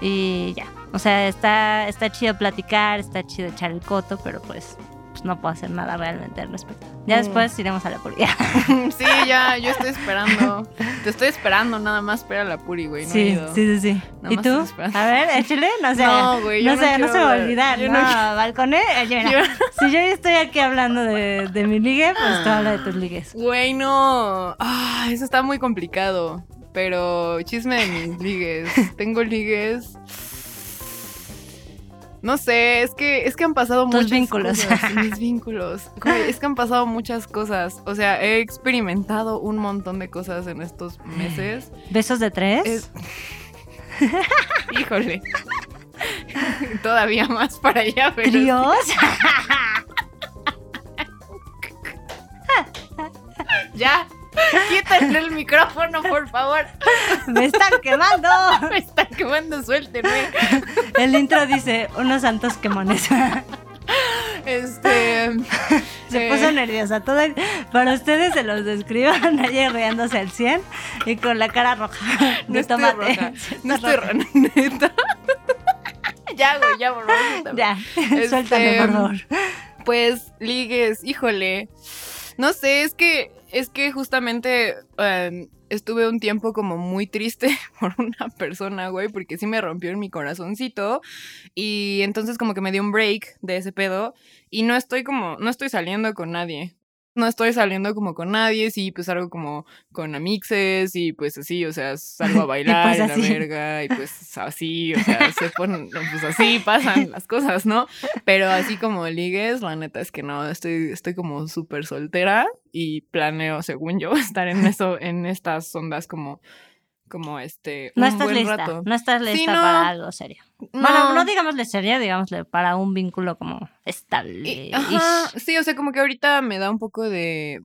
Y ya. O sea, está, está chido platicar, está chido echar el coto, pero pues, pues no puedo hacer nada realmente al respecto. Ya Mm. después iremos a la puría. (laughs) (laughs) Sí, ya, yo estoy esperando. Te estoy esperando, nada más espera la puri, güey. No he sí, ido. sí, sí, sí. Nada ¿Y tú? A ver, échale. No sé. No, güey, yo No no sé, no se va a olvidar. Yo no, no (laughs) balconé. eh, Si yo estoy aquí hablando de, de mi ligue, pues tú habla de tus ligues. Güey, no. Ah, eso está muy complicado. Pero chisme de mis ligues. Tengo ligues. No sé, es que, es que han pasado Tus muchas vínculos. cosas. Mis (laughs) vínculos. Es que han pasado muchas cosas. O sea, he experimentado un montón de cosas en estos meses. ¿Besos de tres? Es... (laughs) Híjole. Todavía más para allá, pero. ¿Tríos? (laughs) Ya. (laughs) Quítenle el micrófono, por favor. (laughs) ¡Me están quemando! (laughs) Me están quemando, suéltenme. El intro dice, unos santos quemones. Este. Se eh, puso nerviosa. Todo, para ustedes se los describo, nadie riéndose al 100 y con la cara roja. No estoy tomate. roja. No estoy roja. Neta. Ya, güey, ya, por favor. Ya, Este, suéltame, por favor. Pues, ligues, híjole. No sé, es que, es que justamente em, estuve un tiempo como muy triste (laughs) por una persona, güey, porque sí me rompió en mi corazoncito. Y entonces como que me dio un break de ese pedo. Y no estoy como, no estoy saliendo con nadie. No estoy saliendo como con nadie, sí, pues salgo como con amixes y pues así, o sea, salgo a (laughs) bailar pues en la verga y pues así, o sea, se ponen, pues así pasan las cosas, ¿no? Pero así como ligues, la neta es que no, estoy, estoy como súper soltera y planeo, según yo, (laughs) estar en eso, en estas ondas como, como este, No un estás buen lista, rato. no estás lista Sí, no. para algo serio. Bueno, no digámosle serio, digámosle para un vínculo como estable. Y- Ajá, sí, o sea, como que ahorita me da un poco de,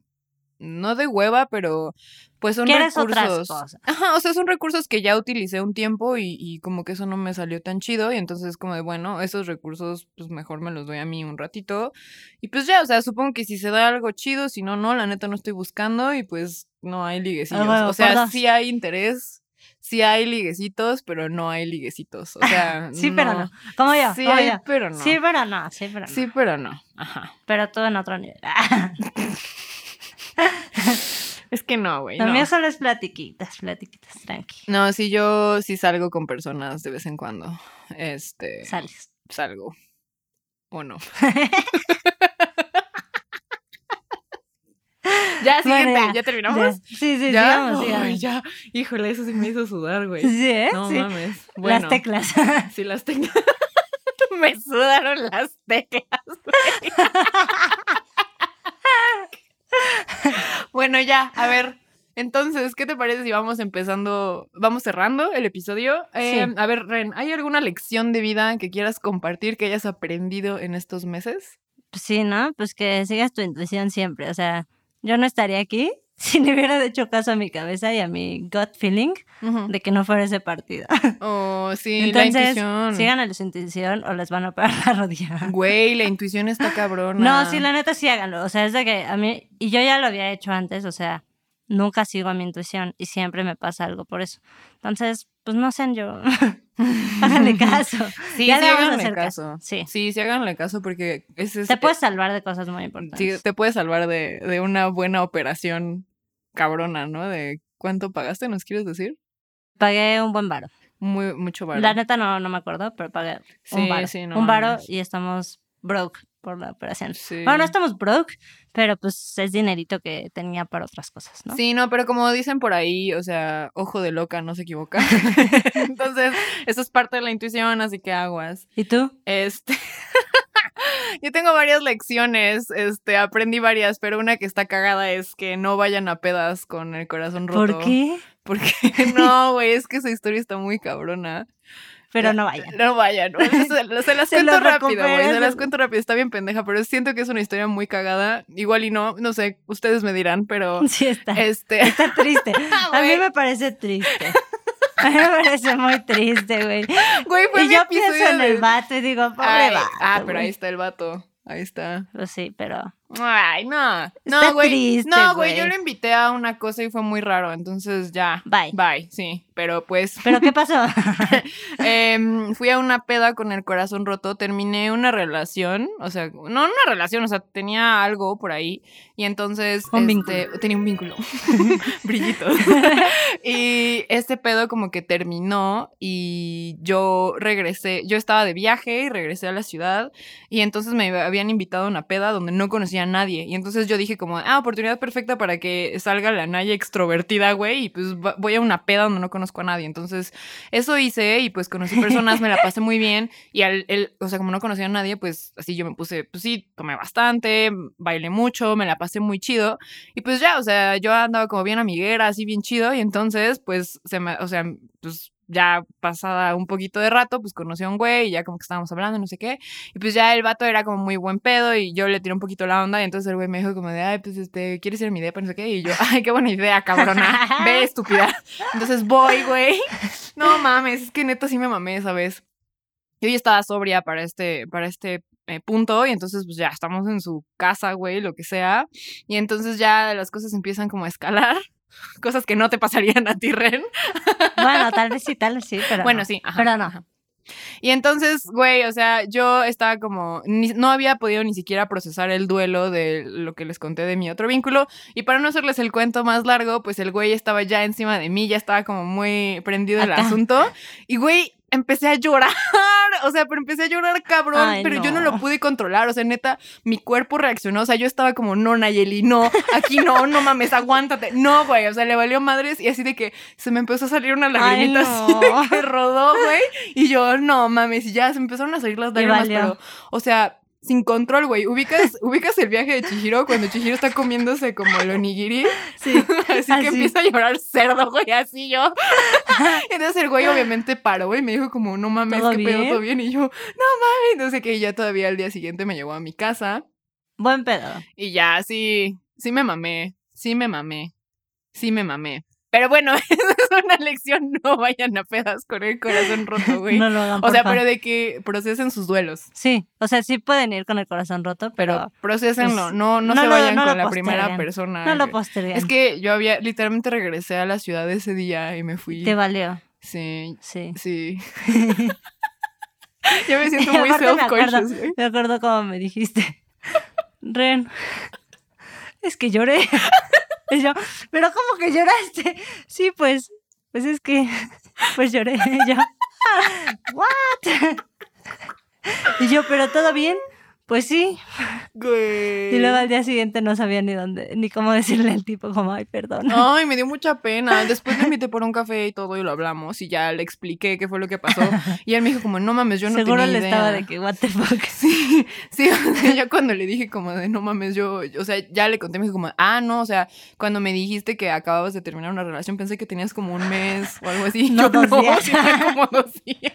no de hueva, pero pues son ¿Quieres recursos. otras cosas? Ajá, o sea, son recursos que ya utilicé un tiempo y, y como que eso no me salió tan chido y entonces como de, bueno, esos recursos pues mejor me los doy a mí un ratito y pues ya, o sea, supongo que si se da algo chido, si no, no, la neta no estoy buscando y pues no hay liguecillos. Ah, bueno, o sea, sí hay interés, sí hay liguecitos, pero no hay liguecitos. O sea, (laughs) Sí, pero no. Como yo, Sí como hay, yo. pero no. Sí, pero no, sí, pero no. Sí, pero no. Ajá. Pero todo en otro nivel. (laughs) Es que no, güey. Lo No. mío solo es platiquitas, platiquitas, tranqui. no, sí, yo sí salgo con personas de vez en cuando. Este. Sales. salgo. ¿O no? (laughs) ya, Bueno, siguiente. ya, ¿Ya, terminamos? Ya. Sí, sí, ¿Ya? sigamos, Ay, ya. Híjole, eso sí me hizo sudar, güey. Sí, ¿eh? No Sí. mames. Bueno, Las teclas. (laughs) Sí, las teclas. (laughs) me sudaron las teclas, güey. Bueno, ya, a ver. Entonces, ¿qué te parece si vamos empezando, vamos cerrando el episodio? Eh, Sí. A ver, Ren, ¿hay alguna lección de vida que quieras compartir que hayas aprendido en estos meses? Sí, ¿no? Pues que sigas tu intuición siempre. O sea, yo no estaría aquí (laughs) si le hubiera hecho caso a mi cabeza y a mi gut feeling de que no fuera ese partido. (laughs) Oh, sí, la Entonces, intuición. sigan a su intuición o les van a operar la rodilla. (laughs) Güey, la intuición está cabrona. No, sí, la neta sí háganlo. O sea, es de que a mí, y yo ya lo había hecho antes, o sea, nunca sigo a mi intuición y siempre me pasa algo por eso. Entonces, pues no sean yo. Háganle caso. Sí, Ya sí, le vamos a háganle hacer caso. caso. Sí. Sí, sí, háganle caso porque ese es... Te puedes salvar de cosas muy importantes. Sí, te puede salvar de, de una buena operación cabrona, ¿no? De cuánto pagaste, ¿nos quieres decir? Pagué un buen varo. Muy, mucho varo. La neta no, no me acuerdo, pero pagué un varo. sí, no un varo mames. y estamos broke por la operación. Sí. Bueno, no estamos broke, pero pues es dinerito que tenía para otras cosas, ¿no? Sí, no, pero como dicen por ahí, o sea, ojo de loca no se equivoca. (laughs) (laughs) Entonces, eso es parte de la intuición, así que aguas. ¿Y tú? Este. (laughs) Yo tengo varias lecciones, este, aprendí varias, pero una que está cagada es que no vayan a pedas con el corazón roto. ¿Por qué? (laughs) Porque no, güey, es que esa historia está muy cabrona. Pero no vayan. No vayan. güey. Se, se las (laughs) Se cuento rápido, güey. Se las cuento rápido. Está bien pendeja, pero siento que es una historia muy cagada. Igual y no, no sé, ustedes me dirán, pero (laughs) Sí está. este. Está triste. A mí me parece triste. (laughs) Me parece muy triste, güey. Güey, fue Y mi yo episodio pienso en el vato y digo, pobre Ay, vato. Ah, pero ahí güey. está el vato. Ahí está. Pues sí, pero. Ay, no. Está No, güey. triste, No, güey, güey. yo lo invité a una cosa y fue muy raro. Entonces ya. Bye. Bye, sí. Pero pues. (laughs) ¿Pero qué pasó? (laughs) Em, fui a una peda con el corazón roto, terminé una relación, o sea, no una relación, o sea, tenía algo por ahí y entonces Un este, tenía un vínculo, (laughs) brillitos. (laughs) y este pedo como que terminó y yo regresé, yo estaba de viaje y regresé a la ciudad y entonces me habían invitado a una peda donde no conocía a nadie. Y entonces yo dije como, ah, oportunidad perfecta para que salga la Naya extrovertida, güey, y pues voy a una peda donde no conozco a nadie, entonces eso hice y pues conocí personas, me la pasé muy bien y al, el, o sea, como no conocía a nadie, pues así yo me puse, pues sí, tomé bastante, bailé mucho, me la pasé muy chido y pues ya, o sea, yo andaba como bien amiguera, así bien chido y entonces pues se me, o sea, pues ya pasada un poquito de rato, pues conocí a un güey y ya como que estábamos hablando, no sé qué. Y pues ya el vato era como muy buen pedo y yo le tiré un poquito la onda y entonces el güey me dijo como de, ay, pues este, ¿quieres ir a mi depa? No sé qué. Y yo, ay, qué buena idea, cabrona. (laughs) Ve, estúpida. Entonces voy, güey. No mames, es que neta sí me mamé esa vez. Yo ya estaba sobria para este, para este eh, punto y entonces pues ya estamos en su casa, güey, lo que sea. Y entonces ya las cosas empiezan como a escalar. (laughs) Cosas que no te pasarían a ti, Ren. bueno, tal vez (laughs) sí, tal vez sí, pero. Bueno, no. sí. ajá, pero no. ajá. Y entonces, güey, o sea, yo estaba como, ni- no había podido ni siquiera procesar el duelo de lo que les conté de mi otro vínculo. Y para no hacerles el cuento más largo, pues el güey estaba ya encima de mí, ya estaba como muy prendido el Acá. asunto. Y güey, empecé a llorar, (laughs) o sea, pero empecé a llorar cabrón, Ay, pero yo no lo pude controlar, o sea, neta, mi cuerpo reaccionó, o sea, yo estaba como, no, Nayeli, no, aquí no, no mames, aguántate, no, güey, o sea, le valió madres y así de que se me empezó a salir una Ay, lagrimita así de (laughs) que rodó, güey, y yo, no mames, y ya se me empezaron a salir las lágrimas, pero, o sea, sin control, güey, ubicas, (laughs) ubicas el viaje de Chihiro cuando Chihiro está comiéndose como el onigiri, Sí. Así, (laughs) Así. que empieza a llorar cerdo, güey, así yo. (laughs) Entonces el güey obviamente paró y me dijo como, no mames, ¿Todo ¿qué pedo? ¿Todo bien? Y yo, no mames, qué. Y ya todavía al día siguiente me llevó a mi casa. Buen pedo. Y ya, sí, sí me mamé, sí me mamé, sí me mamé. Pero bueno, (laughs) esa es una lección, no vayan a pedas con el corazón roto, güey. No lo hagan. o sea, favor. pero de que procesen sus duelos. Sí, o sea, sí pueden ir con el corazón roto, Pero procesenlo, pues, no, no, no se lo- vayan no con la primera persona. no lo que- posterguen. Es que yo había, literalmente regresé a la ciudad ese día y me fui. Te valió. Sí, Sí. sí. (laughs) (laughs) ya me siento muy me self-conscious, güey. me acuerdo cómo me dijiste. Ren, es que lloré. (laughs) Y yo, pero ¿cómo que lloraste? Sí, pues, pues es que, (laughs) pues lloré. Y yo, "Ah, ¿what? (laughs) Y yo, pero todo bien. Pues sí. Güey. Y luego al día siguiente no sabía ni dónde, ni cómo decirle al tipo, como, ay, perdón. (laughs) Ay, me dio mucha pena. Después me invité por un café y todo y lo hablamos y ya le expliqué qué fue lo que pasó. (laughs) Y él me dijo como, no mames, yo no Seguro tenía le idea. estaba de que, what the fuck. (laughs) Sí, sí, o sea, yo cuando le dije como de no mames, yo, o sea, ya le conté, me dijo como, ah, no, o sea, cuando me dijiste que acababas de terminar una relación, pensé que tenías como un mes o algo así. No, yo dos no, días. sí como dos días.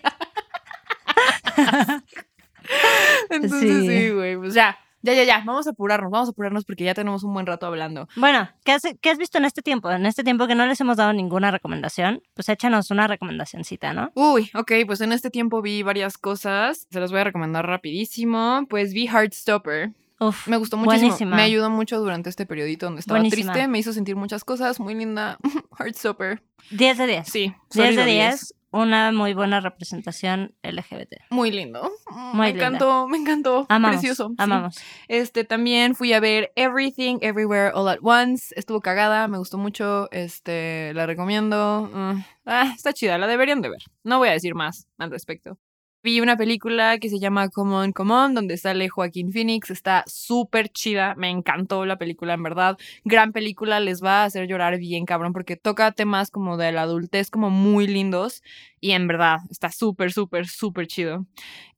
Entonces Sí. sí, güey, pues ya, ya, ya, ya, vamos a apurarnos, vamos a apurarnos porque ya tenemos un buen rato hablando. Bueno, ¿qué has, ¿qué has visto en este tiempo? En este tiempo que no les hemos dado ninguna recomendación, pues échanos una recomendacioncita, ¿no? Uy, ok, pues en este tiempo vi varias cosas, se las voy a recomendar rapidísimo. Pues vi Heartstopper, Uf, Me gustó muchísimo. Buenísima. Me ayudó mucho durante este periodito donde estaba Buenísima. triste. Me hizo sentir muchas cosas. Muy linda. (laughs) Heartstopper. 10 de 10. Sí. 10 de sólido 10, una muy buena representación LGBT. Muy lindo. Muy me linda. encantó, me encantó. Amamos, Precioso. sí. amamos. Este, también fui a ver Everything, Everywhere, All at Once. Estuvo cagada, me gustó mucho. Este, la recomiendo. Mm, ah, está chida, la deberían de ver. No voy a decir más al respecto. Vi una película que se llama Come On, Come On, donde sale Joaquín Phoenix. Está súper chida. Me encantó la película, en verdad. Gran película, les va a hacer llorar bien, cabrón, porque toca temas como de la adultez, como muy lindos. Y en verdad, está súper, súper, súper chido.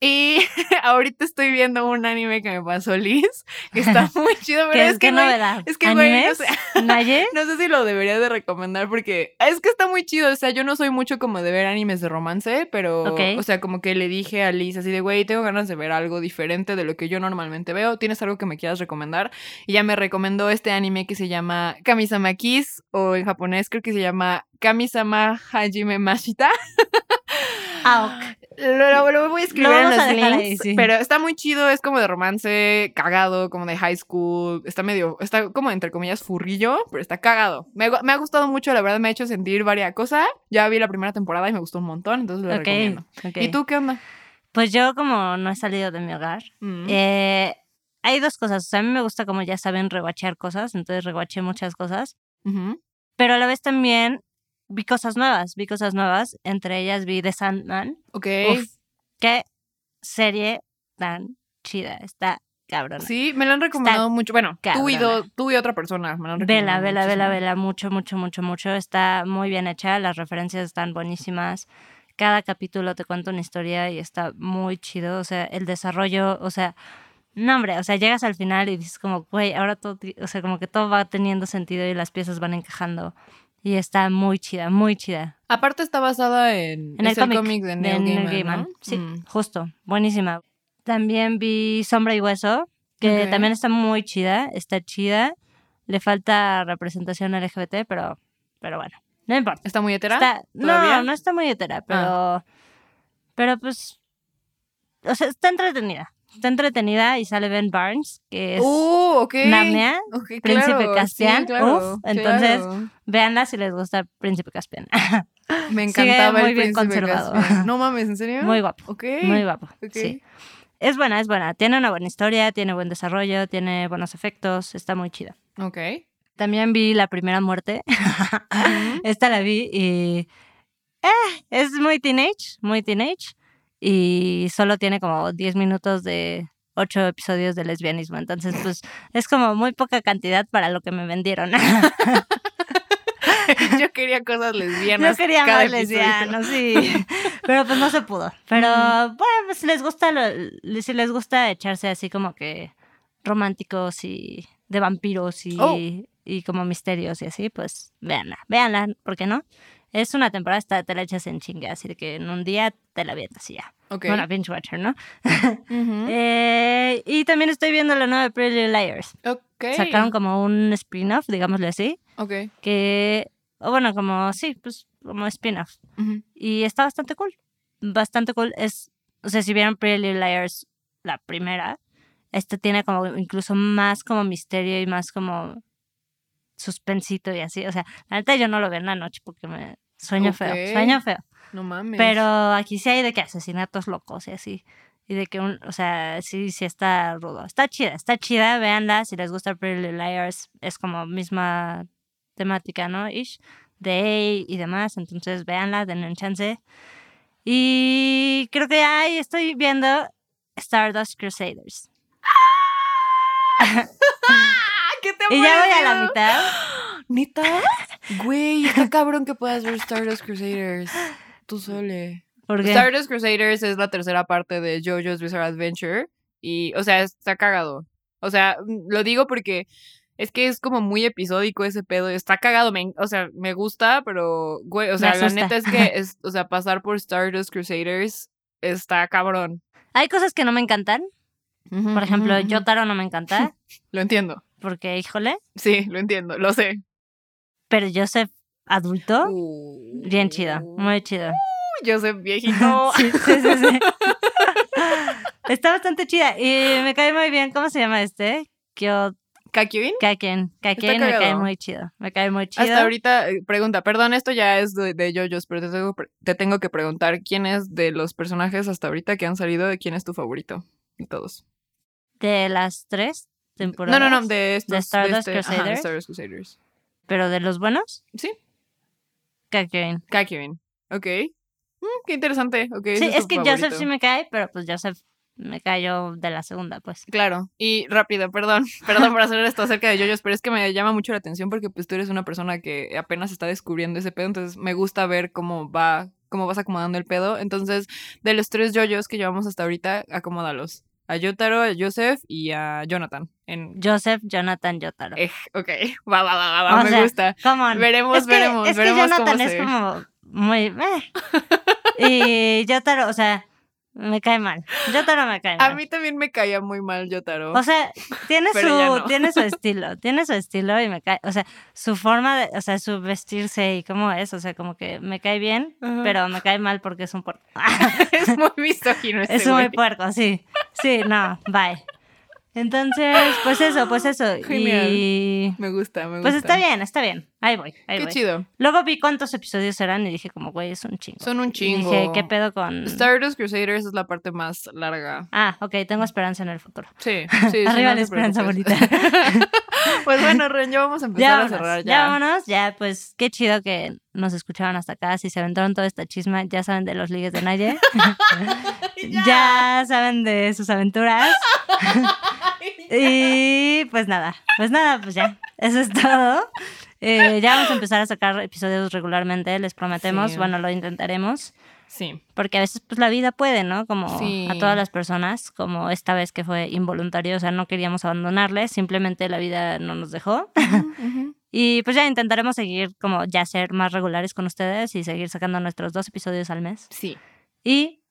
Y (laughs) ahorita estoy viendo un anime que me pasó Liz, que está (laughs) muy chido, pero ¿Qué, es es que, novedad? es que, güey, no sé. (laughs) No sé si lo debería de recomendar porque es que está muy chido. O sea, yo no soy mucho como de ver animes de romance, pero, Ok. o sea, como que le dije a Liz así de, güey, tengo ganas de ver algo diferente de lo que yo normalmente veo. ¿Tienes algo que me quieras recomendar? Y ya me recomendó este anime que se llama Kamisama Kiss, o en japonés creo que se llama Kamisama Hajime Mashita. Ah, Lo, lo- voy a escribir en los ahí, links, sí. pero está muy chido, es como de romance cagado, como de high school, está medio, está como entre comillas furrillo, pero está cagado. Me, me ha gustado mucho, la verdad me ha hecho sentir varias cosas. Ya vi la primera temporada y me gustó un montón, entonces lo ok, recomiendo. ¿Y tú qué onda? Pues yo como no he salido de mi hogar, Mm. eh, hay dos cosas. O sea, a mí me gusta como ya saben reguachear cosas, entonces reguaché muchas cosas. Pero a la vez también vi cosas nuevas, vi cosas nuevas. Entre ellas vi The Sandman. Ok. Uf, qué serie tan chida. Está cabrón. Sí, me la han recomendado mucho. Bueno, tú y, do- tú y otra persona me la han Vela, recomendado vela, vela, muchísimo. vela, mucho, mucho, mucho, mucho. Está muy bien hecha, las referencias están buenísimas. Cada capítulo te cuenta una historia y está muy chido. O sea, el desarrollo, o sea, no, hombre, o sea, llegas al final y dices como, güey, ahora todo, o sea, como que todo va teniendo sentido y las piezas van encajando. Y está muy chida, muy chida. Aparte está basada en, En es el cómic de Neil Gaiman, Gaiman. ¿no? Sí, Mm. justo, buenísima. También vi Sombra y Hueso, que también está muy chida, está chida. Le falta representación LGBT, pero, pero bueno, no importa. ¿Está muy hetera? No, no está muy hetera, pero, pero pues, o sea, está entretenida. Está entretenida y sale Ben Barnes, que es Uh, ok. Narnia. Ok, Príncipe claro, Caspian. sí, claro, Uf, entonces, claro. Véanla si les gusta Príncipe Caspian. (laughs) Me sigue encantaba muy el bien conservado. Caspian. (laughs) No mames, ¿en serio? Muy guapo. Ok. Muy guapo. Sí. Es buena, es buena. Tiene una buena historia, tiene buen desarrollo, tiene buenos efectos, está muy chida. Ok. También vi La Primera Muerte. (laughs) Esta la vi y. Eh, es muy teenage, muy teenage. Y solo tiene como 10 minutos de 8 episodios de lesbianismo. Entonces, (laughs) pues es como muy poca cantidad para lo que me vendieron. (laughs) Yo quería cosas (laughs) lesbianas. Yo quería más lesbianos, sí. Pero pues no se pudo. Pero bueno, pues, si les gusta, si les gusta echarse así como que románticos y de vampiros y, Oh. y como misterios y así, pues véanla, véanla, ¿por qué no? Es una temporada, está- te la echas en chinga, así que en un día te la vienes y ya. Ok. Bueno, binge watcher, ¿no? (laughs) Eh, y también estoy viendo la nueva Pretty Liars. Sacaron como un spin-off, digámoslo así, Ok. que, o bueno, como, sí, pues como spin-off. Y está bastante cool. Bastante cool. Es, o sea, si vieron Pretty Liars, la primera, este tiene como incluso más como misterio y más como suspensito y así. O sea, la neta yo no lo veo en la noche porque me sueño feo, sueño feo. No mames. Pero aquí sí hay de que asesinatos locos y así. Y de que, un, o sea, sí, sí está rudo. Está chida, está chida, véanla. Si les gusta Pretty Liars, es como misma temática, ¿no? Ish. De y demás. Entonces, véanla, denle un chance. Y creo que ahí estoy viendo Stardust Crusaders. (laughs) ¿Qué te Y ya voy a la mitad. ¿Neta? (laughs) Güey, está cabrón que puedas ver Stardust Crusaders. Tú sole. Porque Stardust Crusaders es la tercera parte de JoJo's Bizarre Adventure. Y, o sea, está cagado. O sea, mm, lo digo porque es que es como muy episódico ese pedo. Está cagado. Me, o sea, me gusta, pero, güey, o sea, la neta es que, (laughs) es, o sea, pasar por Stardust Crusaders está cabrón. hay cosas que no me encantan. Por ejemplo, Yotaro no me encanta. (laughs) Lo entiendo. Porque, híjole. Sí, lo entiendo. Lo sé. Pero Joseph adulto, Uh. bien chido. Muy chido. Joseph (laughs) viejito. Sí, sí, sí, sí. (laughs) Está bastante chida. Y me cae muy bien. ¿Cómo se llama este? Kyo ¿Kakyoin? Kaken. Kaken me cae muy chido. Me cae muy chido. Hasta ahorita, eh, pregunta, perdón, esto ya es de, de JoJo's, pero te tengo, pre- te tengo que preguntar, ¿quién es de los personajes hasta ahorita que han salido, de quién es tu favorito? De todos. De las tres temporadas. No, no, no, de estos. ¿De Stardust este- ajá, de Crusaders? Stardust Crusaders. Pero de los buenos, Sí, Kaken. Kakyoin. Ok. Mm, qué interesante. Ok, ese Sí, es que favorito. Joseph sí me cae, pero pues Joseph me cayó de la segunda, pues. Claro, y rápido, perdón, (laughs) perdón por hacer esto acerca de JoJo's, pero es que me llama mucho la atención porque pues tú eres una persona que apenas está descubriendo ese pedo, entonces me gusta ver cómo va, cómo vas acomodando el pedo. Entonces, de los tres JoJo's que llevamos hasta ahorita, acomódalos. A Yotaro, a Joseph y a Jonathan. En... Joseph, Jonathan, Yotaro. Eh, ok, (laughs) va, va, va, va, va, O me sea, gusta. Come on. Veremos, es que, veremos, es que veremos Jonathan cómo es como muy... eh. (laughs) y Yotaro, o sea, me cae mal. Yotaro me cae mal. A mí también me caía muy mal Yotaro. O sea, tiene su, no. tiene su (laughs) estilo, tiene su estilo y me cae, o sea, su forma de, o sea, su vestirse y cómo es, o sea, como que me cae bien, pero me cae mal porque es un puerco. es muy misógino ese es muy puerco, sí. Sí, no, bye. Entonces, pues eso, pues (gasps) eso. Genial. Y Me gusta, me gusta. pues está bien, está bien. Ahí voy, ahí Qué voy. chido. Luego vi cuántos episodios eran y dije como, güey, es un chingo. Son un Y chingo. dije, ¿qué pedo con...? Stardust Crusaders es la parte más larga. Ah, ok, tengo esperanza en el futuro. Sí, sí. (laughs) sí, Arriba no la esperanza bonita. (laughs) pues (laughs) bueno, Ren, ya vamos a empezar ya a vámonos, cerrar ya. ya. vámonos, ya, pues qué chido que nos escucharon hasta acá. Si se aventaron toda esta chisma, ya saben de los ligues de Naye. ya saben de sus aventuras. Y pues nada, pues nada, pues ya, eso es todo. Eh, ya vamos a empezar a sacar episodios regularmente, les prometemos. Sí. Bueno, lo intentaremos. Sí, Porque a veces pues la vida puede, ¿no? Como Sí. a todas las personas, como esta vez que fue involuntario, o sea, no queríamos abandonarle, simplemente la vida no nos dejó. (laughs) y pues ya intentaremos seguir como ya ser más regulares con ustedes y seguir sacando nuestros dos episodios al mes. sí. Y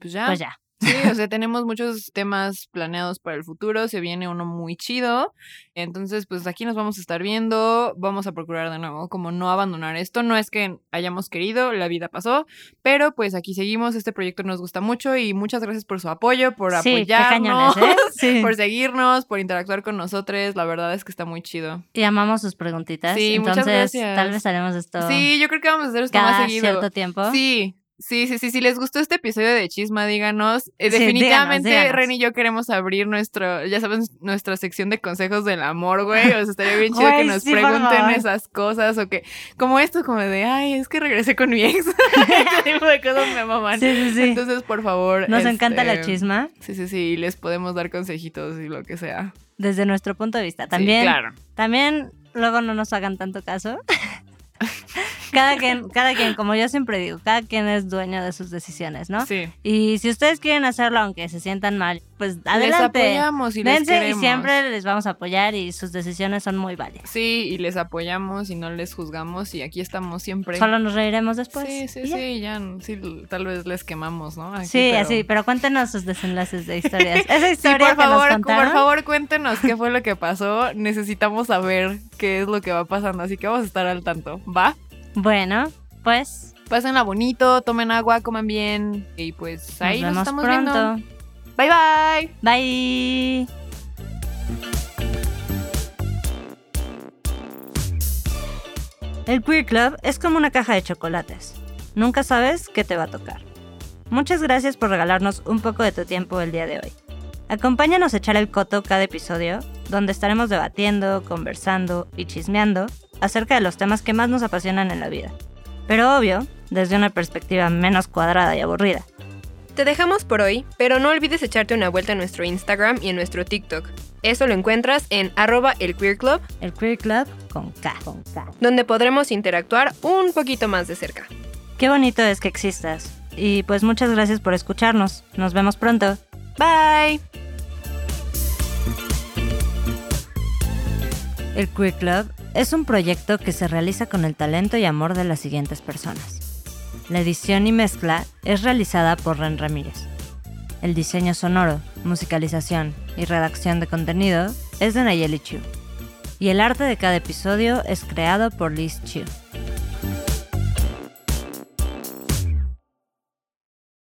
Pues ya. pues ya. Sí, o sea, tenemos muchos temas planeados para el futuro, se viene uno muy chido. Entonces, pues aquí nos vamos a estar viendo, vamos a procurar de nuevo como no abandonar esto. No es que hayamos querido, la vida pasó, pero pues aquí seguimos, este proyecto nos gusta mucho y muchas gracias por su apoyo, por sí, apoyarnos, cañones, ¿eh? (laughs) Sí. por seguirnos, por interactuar con nosotros. La verdad es que está muy chido. Y amamos sus preguntitas. Sí, muchas gracias. tal vez haremos esto Sí, yo creo que vamos a hacer esto cada más seguido. cierto tiempo. Sí, sí, sí, sí. Si les gustó este episodio de Chisma, díganos. Eh, Sí, definitivamente, díganos, díganos. Ren y yo queremos abrir nuestro, ya saben, nuestra sección de consejos del amor, güey. O sea, estaría bien (laughs) chido que nos sí, pregunten esas cosas o que, como esto, como de, ay, es que regresé con mi ex. (laughs) Ese tipo de cosas me maman. Sí, sí, sí. Entonces, por favor. Nos encanta la este, chisma Sí, sí, sí. y Les podemos dar consejitos y lo que sea. desde nuestro punto de vista. Sí, También claro. También luego no nos hagan tanto caso. (laughs) cada quien, cada quien, como yo siempre digo, cada quien es dueño de sus decisiones, ¿no? Sí. Y si ustedes quieren hacerlo aunque se sientan mal, pues Les adelante. apoyamos y les Dense y queremos. siempre les vamos a apoyar y sus decisiones son muy válidas. Sí, y les apoyamos y no les juzgamos y aquí estamos siempre. Solo nos reiremos después. Sí, sí, ya. sí, ya, sí, tal vez les quemamos, ¿no? Aquí, Sí, pero- así, pero cuéntenos sus desenlaces de historias. (laughs) Esa Sí, historia por que favor, nos por favor, cuéntenos qué fue lo que pasó. Necesitamos saber qué es lo que va pasando, así que vamos a estar al tanto, ¿va? Bueno, pues Pásenla bonito, tomen agua, coman bien y pues ahí nos nos, vemos estamos pronto. viendo. Bye bye. Bye. El Queer Club es como una caja de chocolates. Nunca sabes qué te va a tocar. Muchas gracias por regalarnos un poco de tu tiempo el día de hoy. Acompáñanos a echar el coto cada episodio, donde estaremos debatiendo, conversando y chismeando acerca de los temas que más nos apasionan en la vida. Pero obvio, desde una perspectiva menos cuadrada y aburrida. Te dejamos por hoy, pero no olvides echarte una vuelta en nuestro Instagram y en nuestro TikTok. Eso lo encuentras en arroba el Queer Club, El Queer Club con K. Con K. donde podremos interactuar un poquito más de cerca. Qué bonito es que existas. Y pues muchas gracias por escucharnos. Nos vemos pronto. Bye. El Queer Club es un proyecto que se realiza con el talento y amor de las siguientes personas. La edición y mezcla es realizada por Ren Ramírez. El diseño sonoro, musicalización y redacción de contenido es de Nayeli Chu. Y el arte de cada episodio es creado por Liz Chu.